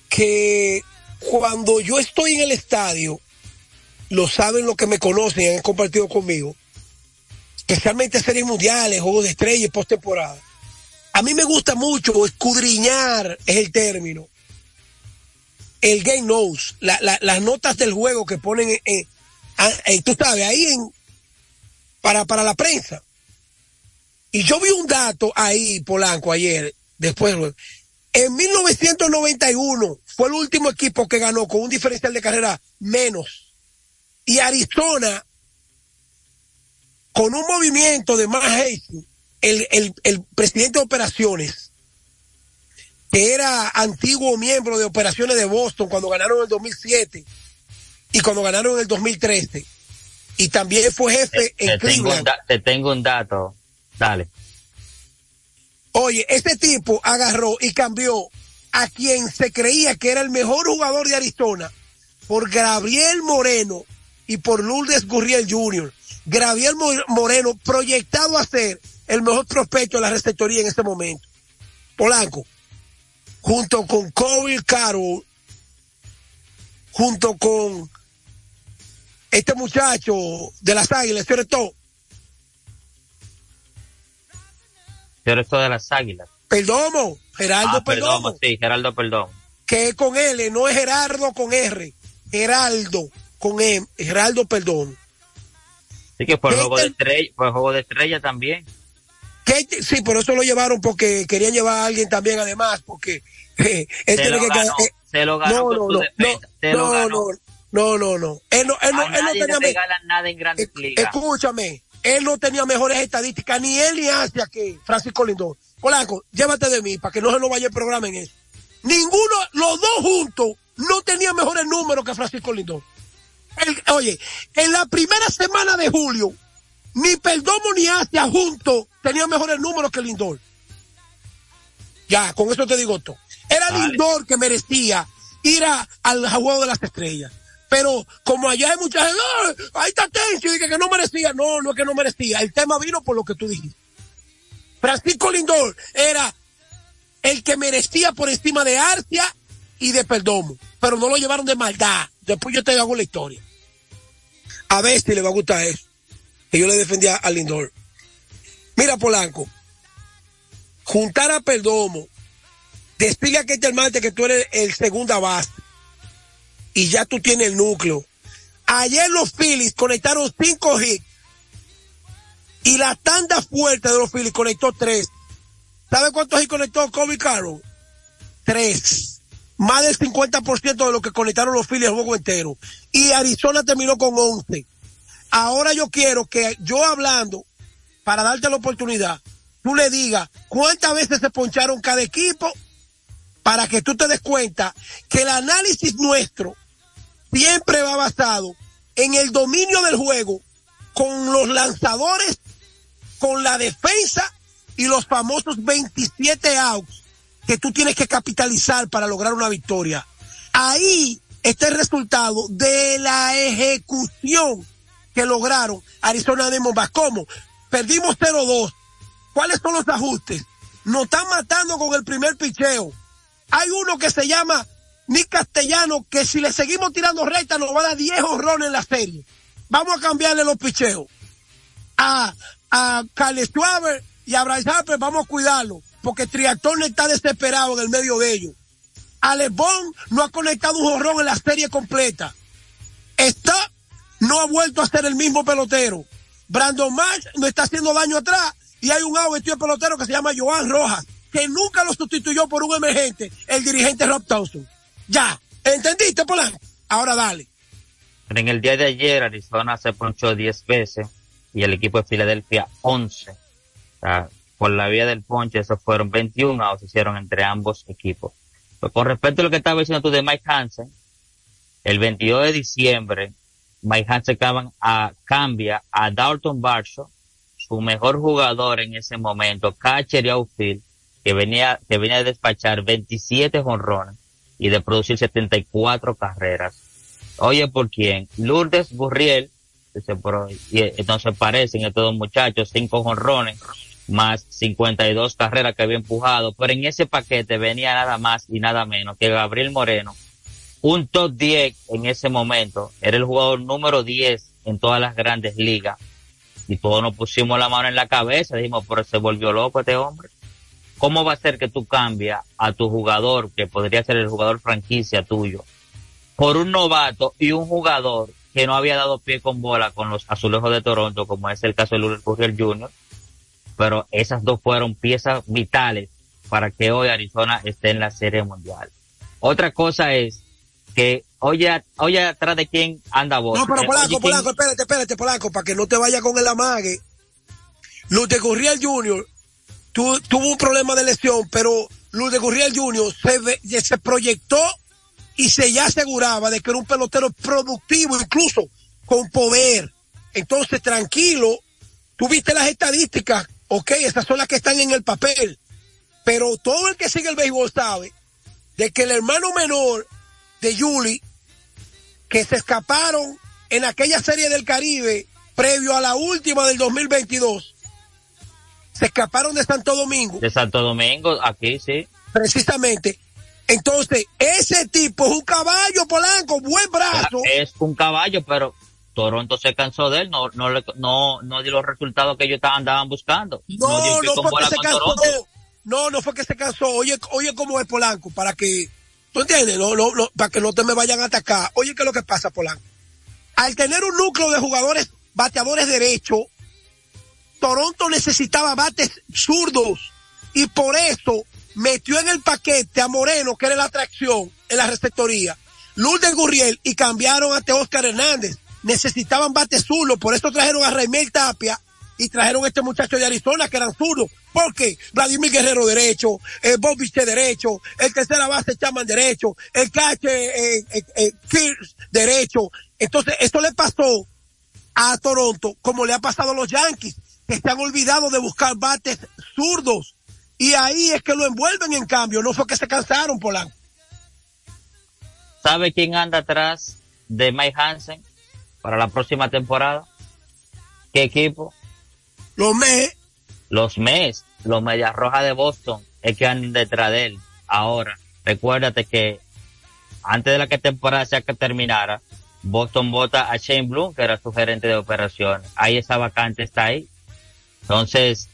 que cuando yo estoy en el estadio, lo saben los que me conocen y han compartido conmigo, especialmente series mundiales, juegos de estrella y postemporada. A mí me gusta mucho escudriñar, es el término, el game la, las notas del juego que ponen, en, en, tú sabes, ahí en, para, para la prensa. Y yo vi un dato ahí, Polanco, ayer, después, en 1991 fue el último equipo que ganó con un diferencial de carrera menos. Y Arizona, con un movimiento de más el, el, el presidente de operaciones, que era antiguo miembro de operaciones de Boston cuando ganaron en el 2007 y cuando ganaron en el 2013. Y también fue jefe te, en te Cleveland. te tengo un dato. Dale. Oye, este tipo agarró y cambió a quien se creía que era el mejor jugador de Arizona por Gabriel Moreno y por Lourdes Gurriel Jr. Gabriel Mo- Moreno proyectado a ser el mejor prospecto de la receptoría en ese momento. Polanco, junto con Kobe Carroll, junto con este muchacho de las águilas, Pero esto de las águilas. Perdomo, Geraldo ah, Perdomo, Perdomo, sí, Geraldo Perdomo. que es con L, no es Gerardo con R, Geraldo con M, Geraldo Perdón. Sí, que por el ¿Qué juego de estrella, el juego de estrella también. ¿Qué te- sí, por eso lo llevaron porque querían llevar a alguien también además, porque eh, él Se lo que ganó, eh, se lo ganó no, no, no, se lo no, ganó. no, no, no, no. Él no, él no, él no tenía me- nada en grandes ligas. Escúchame, él no tenía mejores estadísticas, ni él ni Asia que Francisco Lindor. Polanco, llévate de mí para que no se nos vaya el programa en eso. Ninguno, los dos juntos, no tenían mejores números que Francisco Lindor. El- oye, en la primera semana de julio, ni Perdomo ni Asia juntos tenían mejores números que Lindor. Ya, con eso te digo todo. Era Vale. Lindor que merecía ir a- al juego de las estrellas. Pero como allá hay mucha gente, "Ah, ahí está Tencio, y que, que no merecía. No, no es que no merecía. El tema vino por lo que tú dijiste. Francisco Lindor era el que merecía por encima de Arcia y de Perdomo. Pero no lo llevaron de maldad. Después yo te hago la historia. A si le va a gustar eso. Que yo le defendía a Lindor. Mira, Polanco. Juntar a Perdomo. Decirle a Ketel Marte que tú eres el segunda base. Y ya tú tienes el núcleo. Ayer los Phillies conectaron cinco hits. Y la tanda fuerte de los Phillies conectó tres. ¿Sabe cuántos hits conectó Kobe Carroll? Tres. Más del 50% de lo que conectaron los Phillies el juego entero. Y Arizona terminó con 11. Ahora yo quiero que yo hablando, para darte la oportunidad, tú le digas cuántas veces se poncharon cada equipo para que tú te des cuenta que el análisis nuestro siempre va basado en el dominio del juego con los lanzadores, con la defensa y los famosos 27 outs que tú tienes que capitalizar para lograr una victoria. Ahí está el resultado de la ejecución que lograron Arizona Diamondbacks. ¿Cómo? Perdimos 0-2. ¿Cuáles son los ajustes? Nos están matando con el primer picheo. Hay uno que se llama Nick Castellano, que si le seguimos tirando recta nos va a dar 10 horrones en la serie. Vamos a cambiarle los picheos. A, a Carles Schwaber y a Bryce Harper vamos a cuidarlo, porque Triactón está desesperado en el medio de ellos. Alex Bond no ha conectado un jorrón en la serie completa. Está, no ha vuelto a ser el mismo pelotero. Brandon Marsh no está haciendo daño atrás y hay un out vestido de pelotero que se llama Joan Rojas, que nunca lo sustituyó por un emergente, el dirigente Rob Thompson. Ya, ¿entendiste, Polanco? Ahora dale. En el día de ayer Arizona se ponchó 10 veces y el equipo de Filadelfia 11. O por la vía del ponche, esos fueron 21 outs, hicieron entre ambos equipos. Pues con respecto a lo que estaba diciendo tú de Mike Hansen, el 22 de diciembre, Mike Hansen a, cambia a Dalton Barshaw, su mejor jugador en ese momento, catcher y outfield, que venía, que venía de despachar 27 jonrones y de producir 74 carreras. Oye, ¿por quién? Lourdes Gurriel, pero, y entonces parecen estos dos muchachos, cinco jonrones, más 52 carreras que había empujado, pero en ese paquete venía nada más y nada menos que Gabriel Moreno, un top 10 en ese momento, era el jugador número 10 en todas las grandes ligas, y todos nos pusimos la mano en la cabeza, dijimos, pero se volvió loco este hombre. ¿Cómo va a ser que tú cambias a tu jugador, que podría ser el jugador franquicia tuyo, por un novato y un jugador que no había dado pie con bola con los azulejos de Toronto, como es el caso de Lourdes Gurriel Jr., pero esas dos fueron piezas vitales para que hoy Arizona esté en la Serie Mundial. Otra cosa es que, oye, oye atrás de quién anda vos. No, pero Eh, Polanco, oye, ¿quién- Polanco, espérate, espérate, Polanco, para que no te vaya con el amague. Luz de Gurriel Jr. tu- tuvo un problema de lesión, pero Luz de Gurriel Jr. se, se proyectó y se ya aseguraba de que era un pelotero productivo, incluso con poder. Entonces, tranquilo, tú viste las estadísticas, ok, esas son las que están en el papel, pero todo el que sigue el béisbol sabe de que el hermano menor de Julie, que se escaparon en aquella serie del Caribe previo a la última del 2022, se escaparon de Santo Domingo. De Santo Domingo, aquí sí. Precisamente. Entonces, ese tipo es un caballo polanco, buen brazo. Es un caballo, pero Toronto se cansó de él, no, no, le- no, no dio los resultados que ellos estaban- andaban buscando. No, no, con fue que se cansó. No, no fue que se cansó. Oye, oye cómo es Polanco, para que, ¿tú entiendes? No, no, no, para que no te me vayan a atacar. Oye, ¿qué es lo que pasa, Polanco? Al tener un núcleo de jugadores bateadores derechos, Toronto necesitaba bates zurdos y por eso metió en el paquete a Moreno, que era la atracción en la receptoría, Lourdes Gurriel y cambiaron a Oscar Hernández. Necesitaban bates zurdos, por eso trajeron a Raimel Tapia y trajeron a este muchacho de Arizona que eran zurdos. ¿Por qué? Vladimir Guerrero derecho, eh, Bob Viste derecho, el tercera base Chaman derecho, el cache eh, eh, eh, derecho. Entonces, esto le pasó a Toronto como le ha pasado a los Yankees, que se han olvidado de buscar bates zurdos. Y ahí es que lo envuelven en cambio, no fue que se cansaron, Polanco. ¿Sabe quién anda atrás de Mike Hansen para la próxima temporada? ¿Qué equipo? Los Mets. Los Mets, los Medias Rojas de Boston, es que andan detrás de él. Ahora, recuérdate que antes de la que temporada sea que terminara, Boston vota a Shane Bloom, que era su gerente de operaciones. Ahí esa vacante está ahí. Entonces,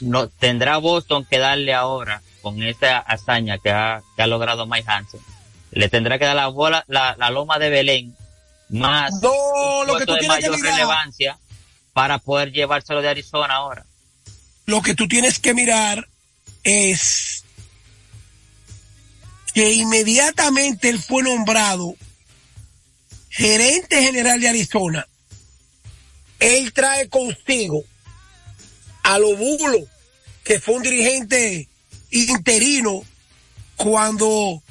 no, tendrá Boston que darle ahora, con esta hazaña que ha, que ha logrado Mike Hansen, le tendrá que dar la bola, la, la loma de Belén, más No, un lo que tú de tienes que mayor mirar- relevancia para poder llevárselo de Arizona ahora. Lo que tú tienes que mirar es que inmediatamente él fue nombrado gerente general de Arizona. Él trae consigo a Lobulo, que fue un dirigente interino cuando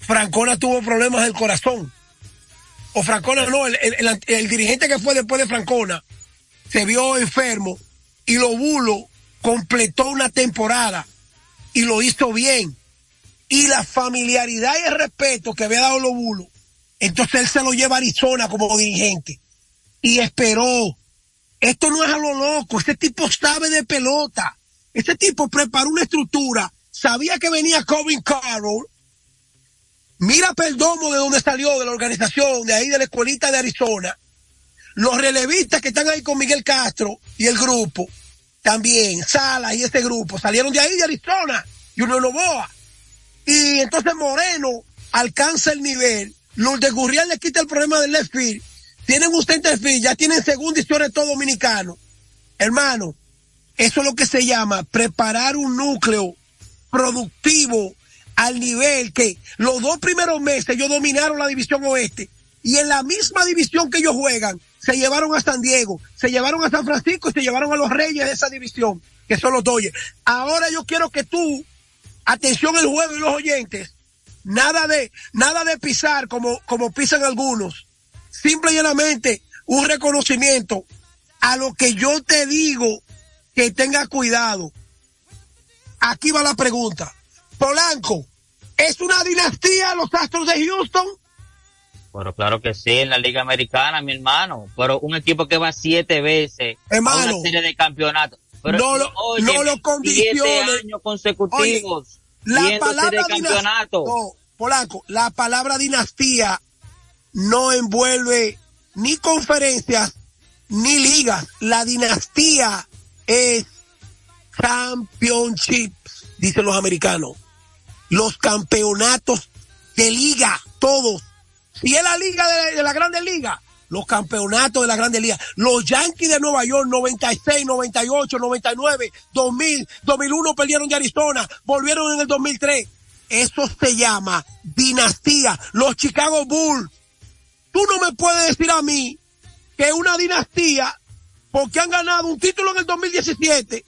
Francona tuvo problemas del corazón. O Francona no, el, el- el- dirigente que fue después de Francona se vio enfermo y Lobulo completó una temporada y lo hizo bien. Y la familiaridad y el respeto que había dado Lobulo, entonces él se lo lleva a Arizona como dirigente. Y esperó. Esto no es a lo loco, este tipo sabe de pelota. Este tipo preparó una estructura, sabía que venía Colin Carroll. Mira Perdomo de donde salió, de la organización, de ahí de la escuelita de Arizona. Los relevistas que están ahí con Miguel Castro y el grupo, también, Sala y este grupo, salieron de ahí de Arizona, y uno Novoa. Y entonces Moreno alcanza el nivel, Lourdes Gurriel le quita el problema del left field, tienen un center field, ya tienen segunda y sobre todo dominicano. Hermano, eso es lo que se llama preparar un núcleo productivo al nivel que los dos primeros meses ellos dominaron la división oeste y en la misma división que ellos juegan se llevaron a San Diego, se llevaron a San Francisco y se llevaron a los reyes de esa división, que son los Dodgers. Ahora yo quiero que tú, atención el juego y los oyentes, nada de, nada de pisar como, como pisan algunos, simple y llanamente un reconocimiento a lo que yo te digo que tenga cuidado. Aquí va la pregunta. Polanco, ¿es una dinastía los Astros de Houston? Pero claro que sí, en la Liga Americana, mi hermano. Pero un equipo que va siete veces a Hermano, una serie de campeonatos. Pero, no lo- oye, no lo siete años consecutivos. La palabra de dinastía, no, Polanco, la palabra dinastía no envuelve ni conferencias ni ligas. La dinastía es championships, dicen los americanos. Los campeonatos de liga, todos. Si es la liga de, de la Grande Liga, los campeonatos de la Grande Liga. Los Yankees de Nueva York, 96, 98, 99, 2000, 2001 perdieron de Arizona, volvieron en el 2003. Eso se llama dinastía. Los Chicago Bulls. Tú no me puedes decir a mí que una dinastía porque han ganado un título en el 2017,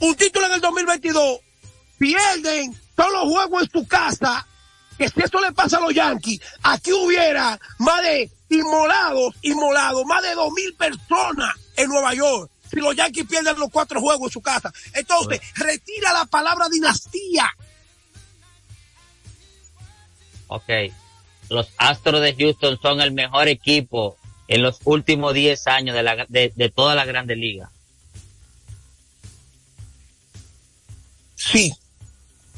un título en el 2022, pierden todos los juegos en su casa, que si eso le pasa a los Yankees, aquí hubiera más de inmolados, inmolados, más de dos mil personas en Nueva York. Si los Yankees pierden los cuatro juegos en su casa. Entonces, retira la palabra dinastía. Ok. Los Astros de Houston son el mejor equipo en los últimos 10 años de, la, de, de toda la Grande Liga. Sí.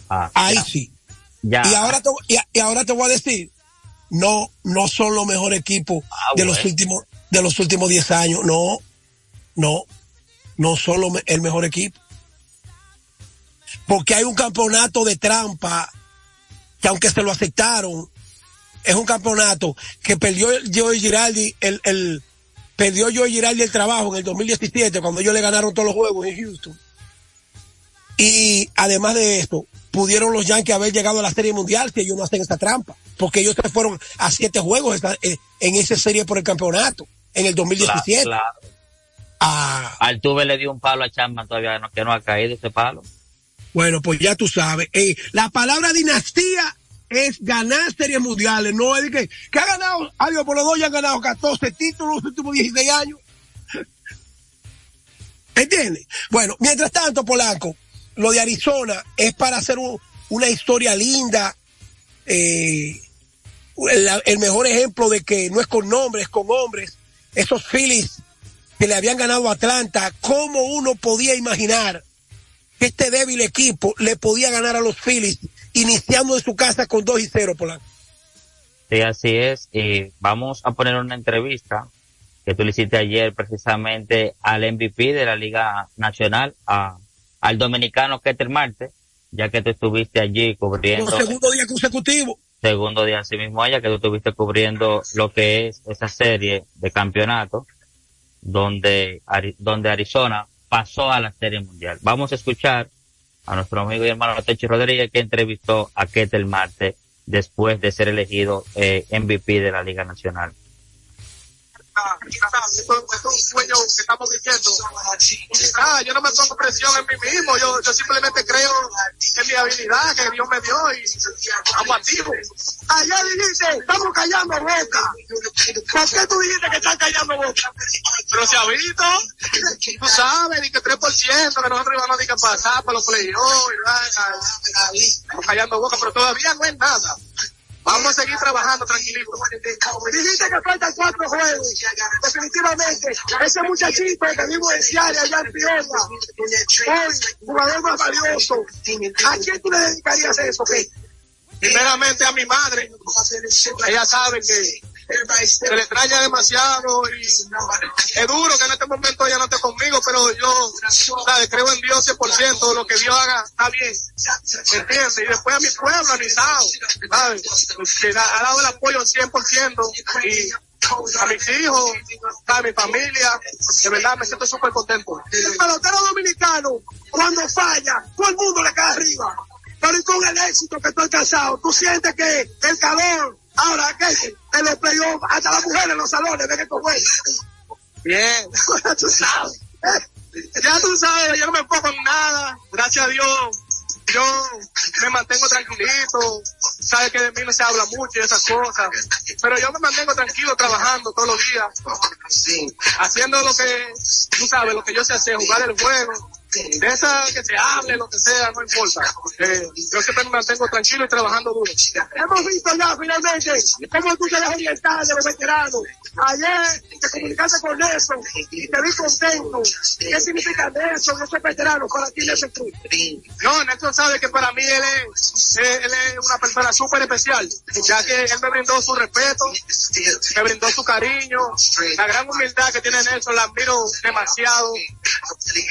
Ah, Ahí ya. sí. Ya. Y ahora te, y, y ahora te voy a decir, no, no son los mejores equipos Ah, de los últimos, de los últimos 10 años. No, no, no son los el mejor equipo. Porque hay un campeonato de trampa que aunque se lo aceptaron, es un campeonato que perdió Joey Giraldi, el, el, perdió Joey Giraldi el trabajo en el 2017 cuando ellos le ganaron todos los juegos en Houston. Y además de esto, pudieron los Yankees haber llegado a la Serie Mundial si ellos no hacen esta trampa. Porque ellos se fueron a siete juegos eh, en esa serie por el campeonato en el 2017. Claro, claro. Altuve le dio un palo a Chapman todavía no, que no ha caído ese palo. Bueno, pues ya tú sabes. Eh, la palabra dinastía es ganar series mundiales. No es que, que ha ganado, adiós, por los dos ya han ganado 14 títulos los últimos 16 años. ¿Entiendes? Bueno, mientras tanto, Polanco, lo de Arizona es para hacer un- una historia linda. eh, el, el mejor ejemplo de que no es con nombres, es con hombres. Esos Phillies que le habían ganado a Atlanta, ¿cómo uno podía imaginar que este débil equipo le podía ganar a los Phillies iniciando en su casa con 2 y 0, Polanco? Sí, así es. Y vamos a poner una entrevista que tú le hiciste ayer precisamente al MVP de la Liga Nacional, a, al dominicano Keter Marte, ya que tú estuviste allí cubriendo Por segundo día consecutivo. segundo día así mismo allá, que tú estuviste cubriendo lo que es esa serie de campeonato, donde, donde Arizona pasó a la serie mundial. Vamos a escuchar a nuestro amigo y hermano Techi Rodríguez que entrevistó a Ketel Marte después de ser elegido eh, MVP de la Liga Nacional. Estamos viviendo. Yo no me pongo presión en mí mismo, yo, yo simplemente creo en mi habilidad que Dios me dio y activos. Ayer dijiste, estamos callando boca. ¿Por qué tú dijiste que están callando boca? Pero se ha visto, tú sabes, ni que 3%, que nosotros íbamos a pasar por los playoffs, callando boca, pero todavía no es nada. Vamos a seguir trabajando tranquilito. Dijiste que faltan cuatro juegos. Definitivamente, ese muchachito que vimos en Ciara, allá en Piola, hoy, jugador más valioso. ¿A quién tú le dedicarías eso, qué? Primeramente a mi madre. Ella sabe que se le extraña demasiado y es duro que en este momento ella no esté conmigo, pero yo ¿sabes? creo en Dios 100%, lo que Dios haga está bien, ¿me entiendes? Y después a mi pueblo, a ¿sabes? que ha dado el apoyo al 100% y a mis hijos, a mi familia, de verdad me siento súper contento. El pelotero dominicano, cuando falla, todo el mundo le cae arriba. Pero y con el éxito que estoy casado, tú sientes que el calor, ahora que en los playoffs, hasta las mujeres en los salones ven estos juegos. Bien, ya tú sabes. Ya tú sabes, yo no me enfoco en nada, gracias a Dios. Yo me mantengo tranquilito, sabes que de mí no se habla mucho y esas cosas, pero yo me mantengo tranquilo trabajando todos los días, haciendo lo que, tú sabes, lo que yo sé hacer, jugar el juego, de esa que se hable, lo que sea, no importa. Eh, yo siempre me mantengo tranquilo y trabajando duro. Hemos visto ya finalmente cómo tú te ves orientar de los veteranos. Ayer te comunicaste con eso y te vi contento. ¿Qué significa Nelson, esos veteranos para ti, Nelson Cruz? No, Nelson sabe que para mí él es, él es una persona súper especial, ya que él me brindó su respeto, me brindó su cariño, la gran humildad que tiene Nelson, la admiro demasiado.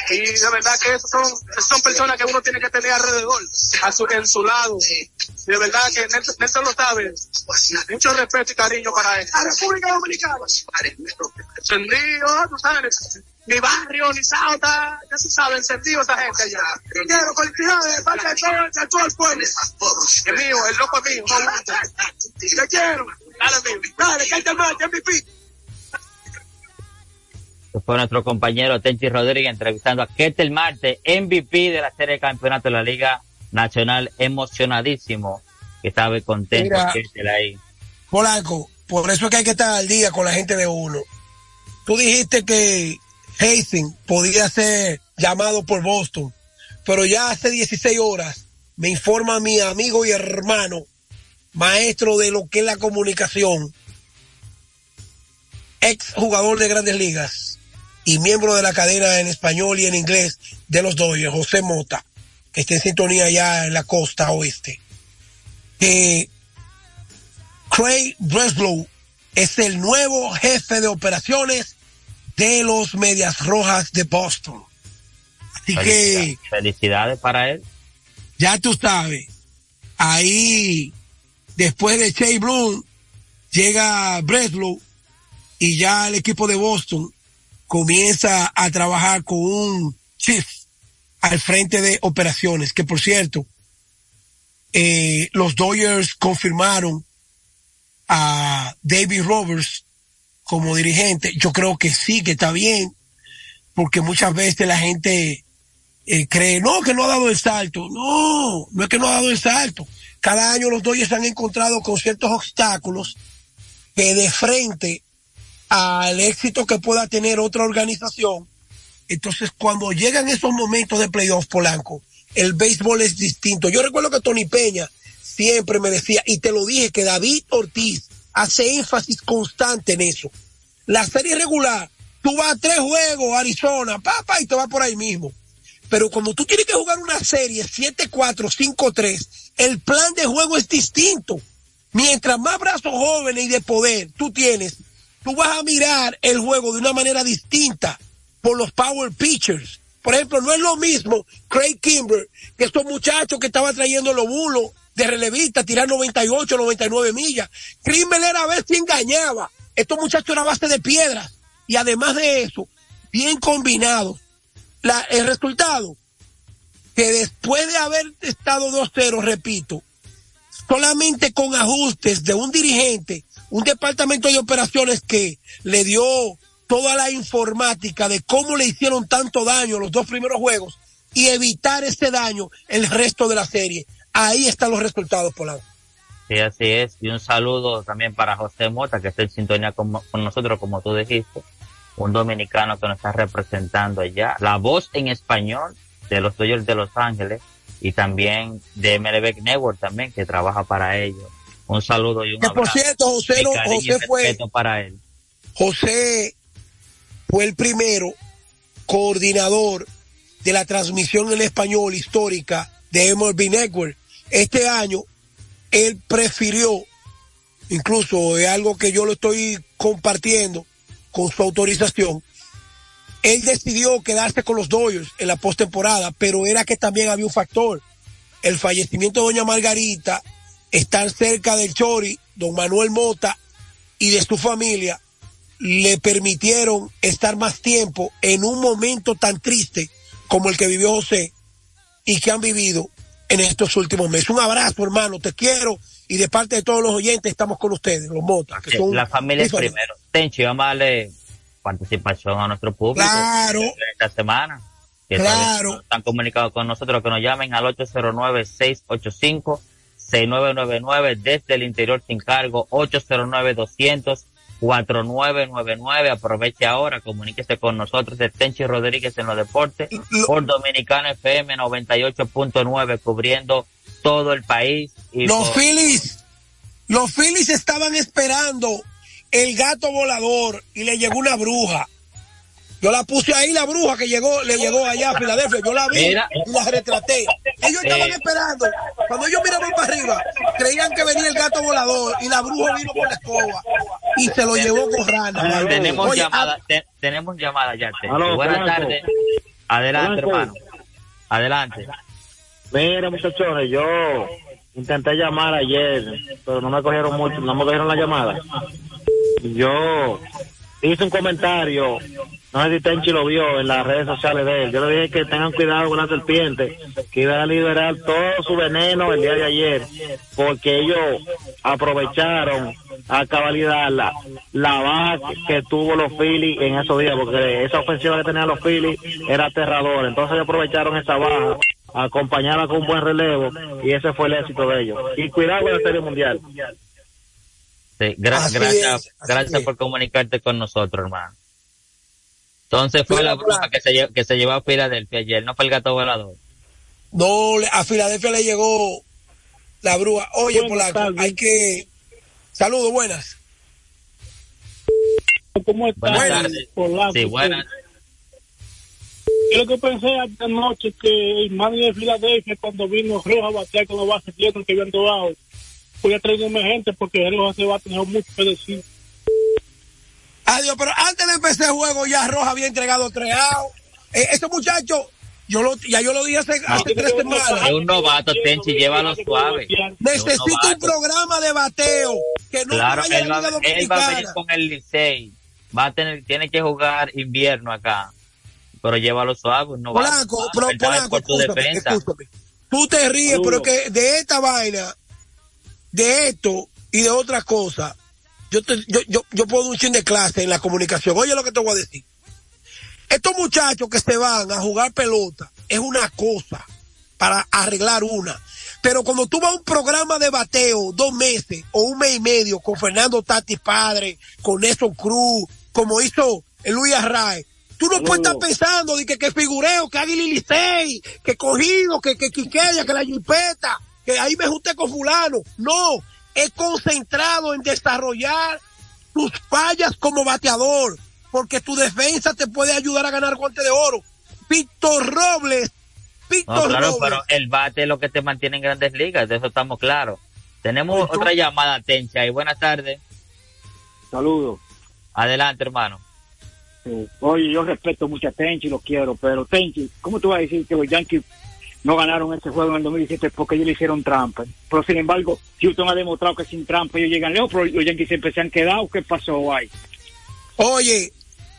Y de verdad que esos son, son personas que uno tiene que tener alrededor, a su, en su lado. De verdad que Nelson, Nelson lo sabe. Mucho respeto y cariño para él. A República Dominicana. Encendido, tú sabes. Mi barrio, ni Sauta, ya se sabe, encendido esa gente allá. Quiero felicidades de parte de todo, de todo el pueblo. Es mío, el loco es mío. Te quiero. Dale, mío. Dale, cállate más, MVP. Fue nuestro compañero Tenchi Rodríguez entrevistando a Ketel Marte, MVP de la serie de campeonato de la Liga Nacional, emocionadísimo, que estaba contento Mira. Ketel ahí. Polanco, por eso es que hay que estar al día con la gente de uno. Tú dijiste que Hastings podía ser llamado por Boston, pero ya hace 16 horas me informa mi amigo y hermano maestro de lo que es la comunicación, ex jugador de grandes ligas y miembro de la cadena en español y en inglés de los Dodgers, José Mota, que está en sintonía allá en la costa oeste. Que Craig Breslow es el nuevo jefe de operaciones de los Medias Rojas de Boston. Así que Felicidades para él. ya tú sabes, ahí después de Shea Bloom llega Breslow y ya el equipo de Boston comienza a trabajar con un chief al frente de operaciones, que por cierto, eh, los Dodgers confirmaron a David Roberts como dirigente. Yo creo que sí, que está bien, porque muchas veces la gente eh, cree, no, que no ha dado el salto. No, no es que no ha dado el salto. Cada año los Dodgers han encontrado con ciertos obstáculos que de frente al éxito que pueda tener otra organización, entonces cuando llegan esos momentos de playoff, Polanco, el béisbol es distinto. Yo recuerdo que Tony Peña siempre me decía, y te lo dije, que David Ortiz hace énfasis constante en eso. La serie regular, tú vas a tres juegos, Arizona, papá, y te vas por ahí mismo. Pero como tú tienes que jugar una serie 7-4, 5-3, el plan de juego es distinto. Mientras más brazos jóvenes y de poder tú tienes, tú vas a mirar el juego de una manera distinta por los power pitchers. Por ejemplo, no es lo mismo Craig Kimber que estos muchachos que estaban trayendo los bulos de relevista, tirar 98, 99 millas. Kimber era a ver si engañaba. Estos muchachos eran base de piedras. Y además de eso, bien combinados. La, el resultado, que después de haber estado 2-0, repito, solamente con ajustes de un dirigente, un departamento de operaciones que le dio toda la informática de cómo le hicieron tanto daño los dos primeros juegos y evitar ese daño el resto de la serie. Ahí están los resultados, Polanco. Sí, así es. Y un saludo también para José Mota, que está en sintonía con, nosotros, como tú dijiste. Un dominicano que nos está representando allá. La voz en español de los Dodgers de Los Ángeles y también de MLB Network también, que trabaja para ellos. Un saludo y un Que por cierto, José, no- José fue, para él. José fue el primero coordinador de la transmisión en español histórica de MLB Network. Este año, él prefirió, incluso es algo que yo lo estoy compartiendo con su autorización, él decidió quedarse con los Dodgers en la postemporada, pero era que también había un factor. El fallecimiento de doña Margarita, estar cerca del Chori, don Manuel Mota y de su familia, le permitieron estar más tiempo en un momento tan triste como el que vivió José y que han vivido en estos últimos meses. Un abrazo, hermano, te quiero y de parte de todos los oyentes estamos con ustedes, los Motas. Que son La familia es primero. Tenchi, vamos a darle participación a nuestro público. Claro. Esta semana. Que Claro. Están comunicados con nosotros, que nos llamen al 809-685-6999 desde el interior sin cargo, 809-200-4999. Aproveche ahora, comuníquese con nosotros de Tenchi Rodríguez en los deportes por Dominicana FM 98.9, cubriendo todo el país. Y Los por- Phillies, los Phillies estaban esperando el gato volador y le llegó una bruja. Yo la puse ahí, la bruja que llegó, le llegó allá a Filadelfia. Yo la vi Mira. y la retraté. Ellos estaban Eh. esperando. Cuando ellos miraban para arriba, creían que venía el gato volador y la bruja vino con la escoba y se lo llevó con rana. Tenemos Oye, llamada, te- tenemos llamada ya. Buenas tardes. Adelante, hermano. Adelante. Mira, muchachones, yo intenté llamar ayer, pero no me cogieron mucho, no me cogieron la llamada. Yo hice un comentario, no sé si Tenchi lo vio en las redes sociales de él. Yo le dije que tengan cuidado con la serpiente, que iban a liberar todo su veneno el día de ayer, porque ellos aprovecharon a cabalidad la, la baja que, que tuvo los Phillies en esos días, porque esa ofensiva que tenían los Phillies era aterradora. Entonces ellos aprovecharon esa baja, acompañada con un buen relevo, y ese fue el éxito de ellos. Y cuidado con la Serie Mundial. Sí, gra- Así gracias, es, así gracias es. por comunicarte con nosotros, hermano. Entonces fue Mira, la bruja que se, que se llevó a Filadelfia ayer, no fue el gato volador. No, le- a Filadelfia le llegó La brúa. Oye, Buenas tardes. hay que... Saludos, buenas. ¿Cómo estás? Buenas tardes. Polanco? Sí, buenas. Yo lo que pensé anoche que el manager de Filadelfia cuando vino Roja a batear con los bases que habían dado, voy a traer gente porque Roja se va a tener mucho que decir. Adiós, pero antes de empezar el juego ya Roja había entregado tres. Eh, ese muchacho, yo lo, ya yo lo dije hace, hace tres semanas. Es un novato, Tenchi, llévalo suave. Necesito un novato. programa de bateo que no Claro, vaya él va, él va a venir con el Licey. Va a tener, tiene que jugar invierno acá. Pero llévalo suave, un novato. Polanco, pero Él sabe Polanco, por tu escúchame, defensa. escúchame. Tú te ríes, pero que de esta vaina, de esto y de otras cosas, yo, te, yo, yo, yo puedo dar un chin de clase en la comunicación. Oye lo que te voy a decir. Estos muchachos que se van a jugar pelota es una cosa para arreglar una. Pero cuando tú vas a un programa de bateo dos meses o un mes y medio con Fernando Tati Padre, con Nelson Cruz, como hizo el Luis Arraez, tú no puedes estar pensando de que, que figureo, que Águila y Licey, que cogido, que, que Quiqueya, que la jipeta, que ahí me junté con fulano. No, es concentrado en desarrollar tus fallas como bateador, porque tu defensa te puede ayudar a ganar guante de oro. Víctor Robles, Víctor No, claro, Robles. pero el bate es lo que te mantiene en grandes ligas, de eso estamos claros. Tenemos otra llamada, Tencha, y buenas tardes. Saludos. Adelante, hermano. Sí. Oye, yo respeto mucho a Tenchi, lo quiero, pero Tenchi, ¿cómo tú vas a decir que los Yankees no ganaron ese juego en el 2017 porque ellos le hicieron trampa? Pero sin embargo, Houston ha demostrado que sin trampa ellos llegan lejos, pero los Yankees siempre se han quedado. ¿Qué pasó ahí? Oye,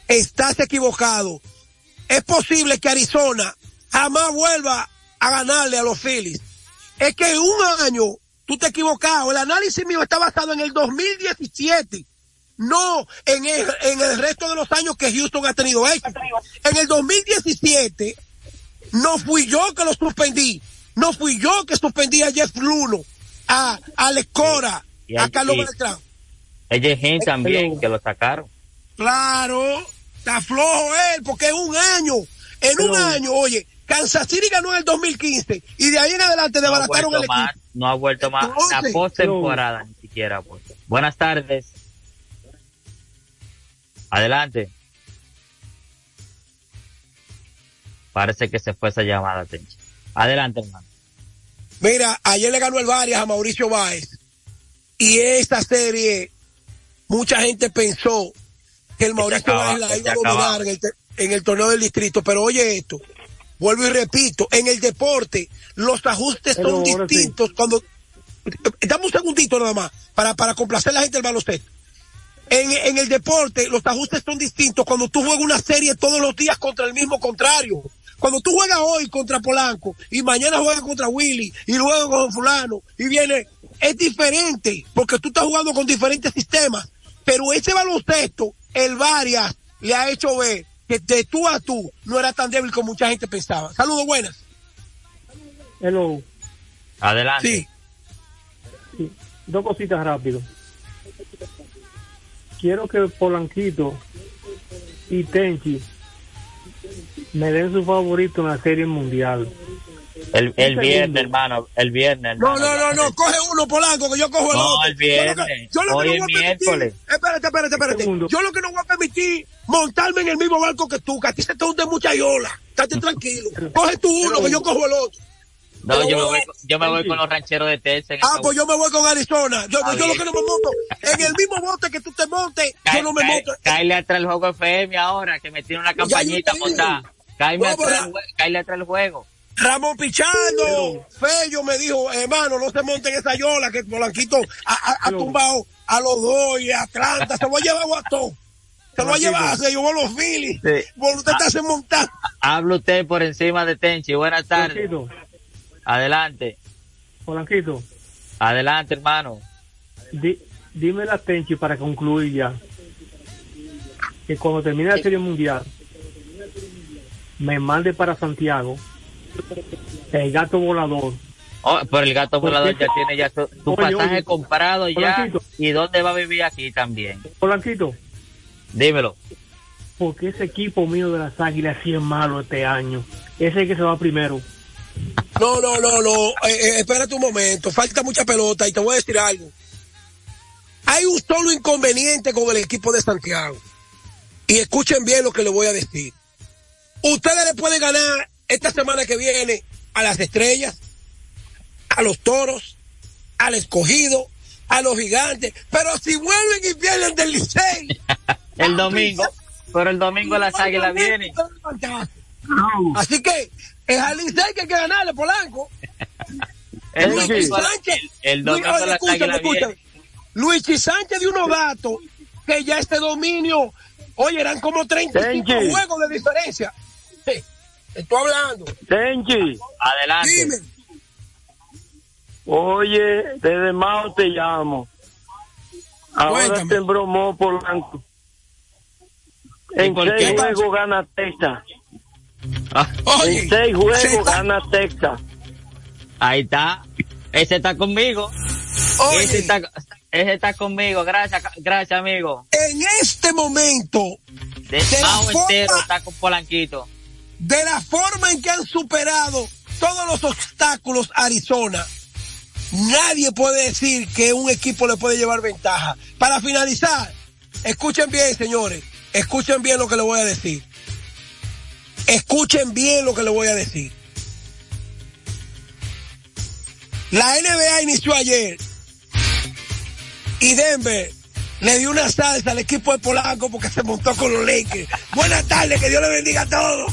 estás equivocado. Es posible que Arizona jamás vuelva a ganarle a los Phillies. Es que un año tú te has equivocado. El análisis mío está basado en el 2017, no en el, en el resto de los años que Houston ha tenido éxito. En el 2017 no fui yo que lo suspendí. No fui yo que suspendí a Jeff Luno, a Alex Cora, Y a Carlos Beltrán. Ella Jim también, que lo sacaron. Claro, está flojo él, porque es un año. En un año, oye, Kansas City ganó en el 2015 y de ahí en adelante No ha desbarataron el vuelto equipo. más, no ha vuelto más. La postemporada ni siquiera. Pues. Buenas tardes. Adelante. Parece que se fue esa llamada, Tenchi. Adelante, hermano. Mira, ayer le ganó el Varias a Mauricio Báez y esta serie, mucha gente pensó que el Mauricio acaba- Báez la iba a dominar en el, te- en el torneo del distrito, pero oye esto, vuelvo y repito, en el deporte los ajustes Pero son sí. distintos cuando... Dame un segundito nada más para, para complacer a la gente del baloncesto. En, en el deporte, los ajustes son distintos cuando tú juegas una serie todos los días contra el mismo contrario. Cuando tú juegas hoy contra Polanco y mañana juegas contra Willy y luego con fulano y viene, es diferente porque tú estás jugando con diferentes sistemas. Pero ese baloncesto, el Varias le ha hecho ver que de tú a tú no era tan débil como mucha gente pensaba. Saludos buenas. Hello. Adelante. Sí. Sí, Dos cositas rápido. Quiero que Polanquito y Tenchi me den su favorito en la serie mundial. El, el viernes, hermano. El viernes, No, hermano. no, no, no, coge uno Polanco que yo cojo el No, otro. el viernes. Yo lo que, yo lo que Hoy no es voy a permitir-. Espérate, espérate, espérate. Yo lo que no voy a permitir montarme en el mismo barco que tú, que a ti se te hunde mucha yola. Estate tranquilo. Coge tú uno que yo cojo el otro. No, yo me voy, yo me voy con los rancheros de Texas. Ah, pues yo me voy con Arizona. Yo, yo lo que no me monto, en el mismo bote que tú te montes, yo no me Cae- monto. Cáele atrás el juego FM ahora, que me tiene una campañita montada. Cáele No, atrás, el juego. Ramón Pichando, Fello me dijo, hermano, no se monten esa yola que Polanquito ha, ha- ha tumbado a los dos y a Atlanta, se lo ha llevado a todos. Se lo ha llevado, se llevó a los Phillies. Sí. Usted está se montar. Habla usted por encima de Tenchi. Buenas tardes. Polanquito, Adelante. Polanquito, Adelante, hermano. di- dime la Tenchi para concluir ya. Que cuando termine la serie mundial, me mande para Santiago el gato volador. Oh, pero el gato ¿Por volador ya tiene ya su, su Oye, pasaje oye, comprado ya. ¿Y dónde va a vivir aquí también? Polanquito, Dímelo. porque ese equipo mío de las águilas sí es malo este año. Ese es el que se va primero. No, no, no, no. Eh, eh, espérate un momento. Falta mucha pelota y te voy a decir algo. Hay un solo inconveniente con el equipo de Santiago. Y escuchen bien lo que les voy a decir. Ustedes le pueden ganar esta semana que viene a las estrellas, a los toros, al escogido, a los gigantes. Pero si vuelven y pierden del Licey. El domingo. Pero el domingo las águilas vienen. Así que es al Licey que hay que ganarle, Polanco. El Luigi domingo, Sánchez. el Luis- domingo oye, las águilas. Luigi Sánchez de unos datos que ya este dominio, oye, eran como 35 Tenchi. juegos de diferencia. Estoy hablando. Tenchi, Adelante. Dime. oye, desde Mao te llamo. Ahora Cuéntame. te embromó Polanco. En por seis juegos gana Texas. Oye, en seis juegos gana Texas. Ahí está. Ese está conmigo. Oye. Ese está, ese está conmigo. Gracias, gracias, amigo. En este momento, De Mao forma- entero está con Polanquito. De la forma en que han superado todos los obstáculos Arizona, nadie puede decir que un equipo le puede llevar ventaja. Para finalizar, escuchen bien, señores, escuchen bien lo que les voy a decir. Escuchen bien lo que les voy a decir. La NBA inició ayer y Denver le dio una salsa al equipo de Polanco porque se montó con los Lakers. Buenas tardes, que Dios le bendiga a todos.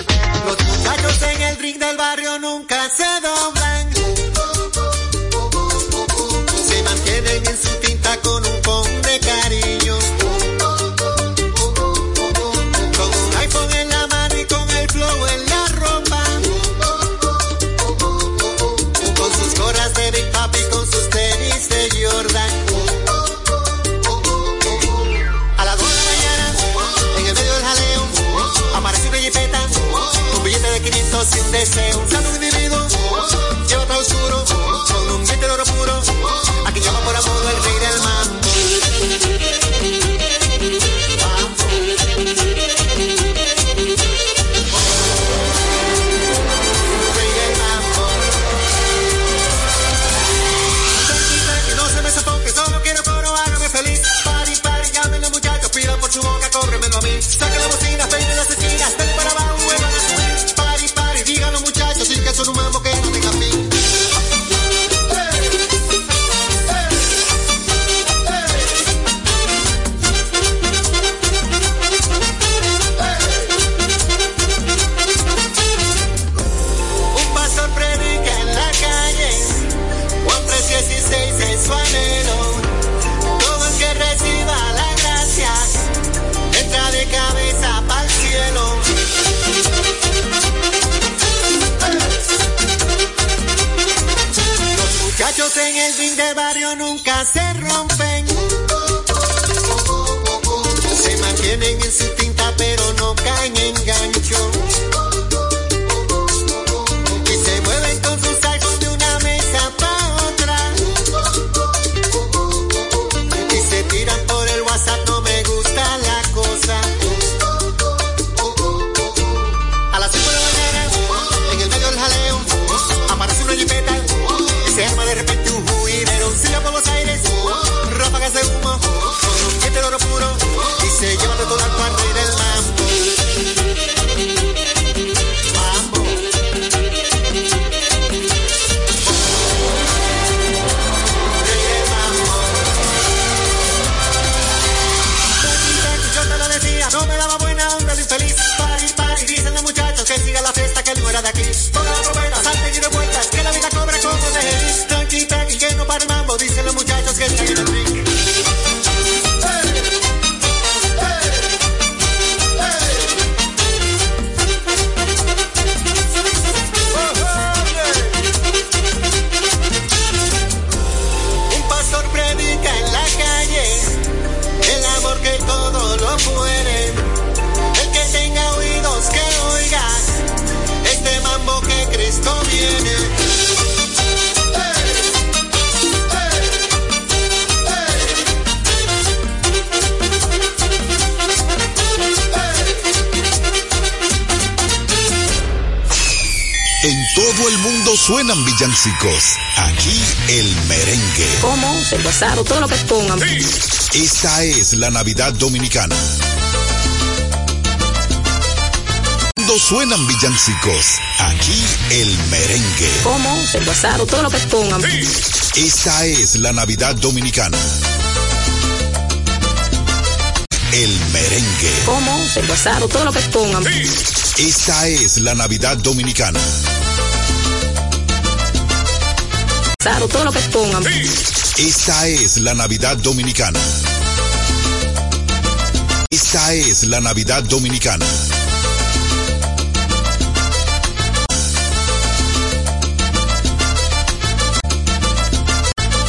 Suenan villancicos. Aquí el merengue. Como el basado, todo lo que pongan. Esta es la Navidad Dominicana. Cuando suenan villancicos, aquí el merengue. Como el basado, todo lo que pongan. Esta es la Navidad Dominicana. El merengue. Como el basado, todo lo que pongan. Esta es la Navidad Dominicana. Esta es la Navidad Dominicana. Esta es la Navidad Dominicana.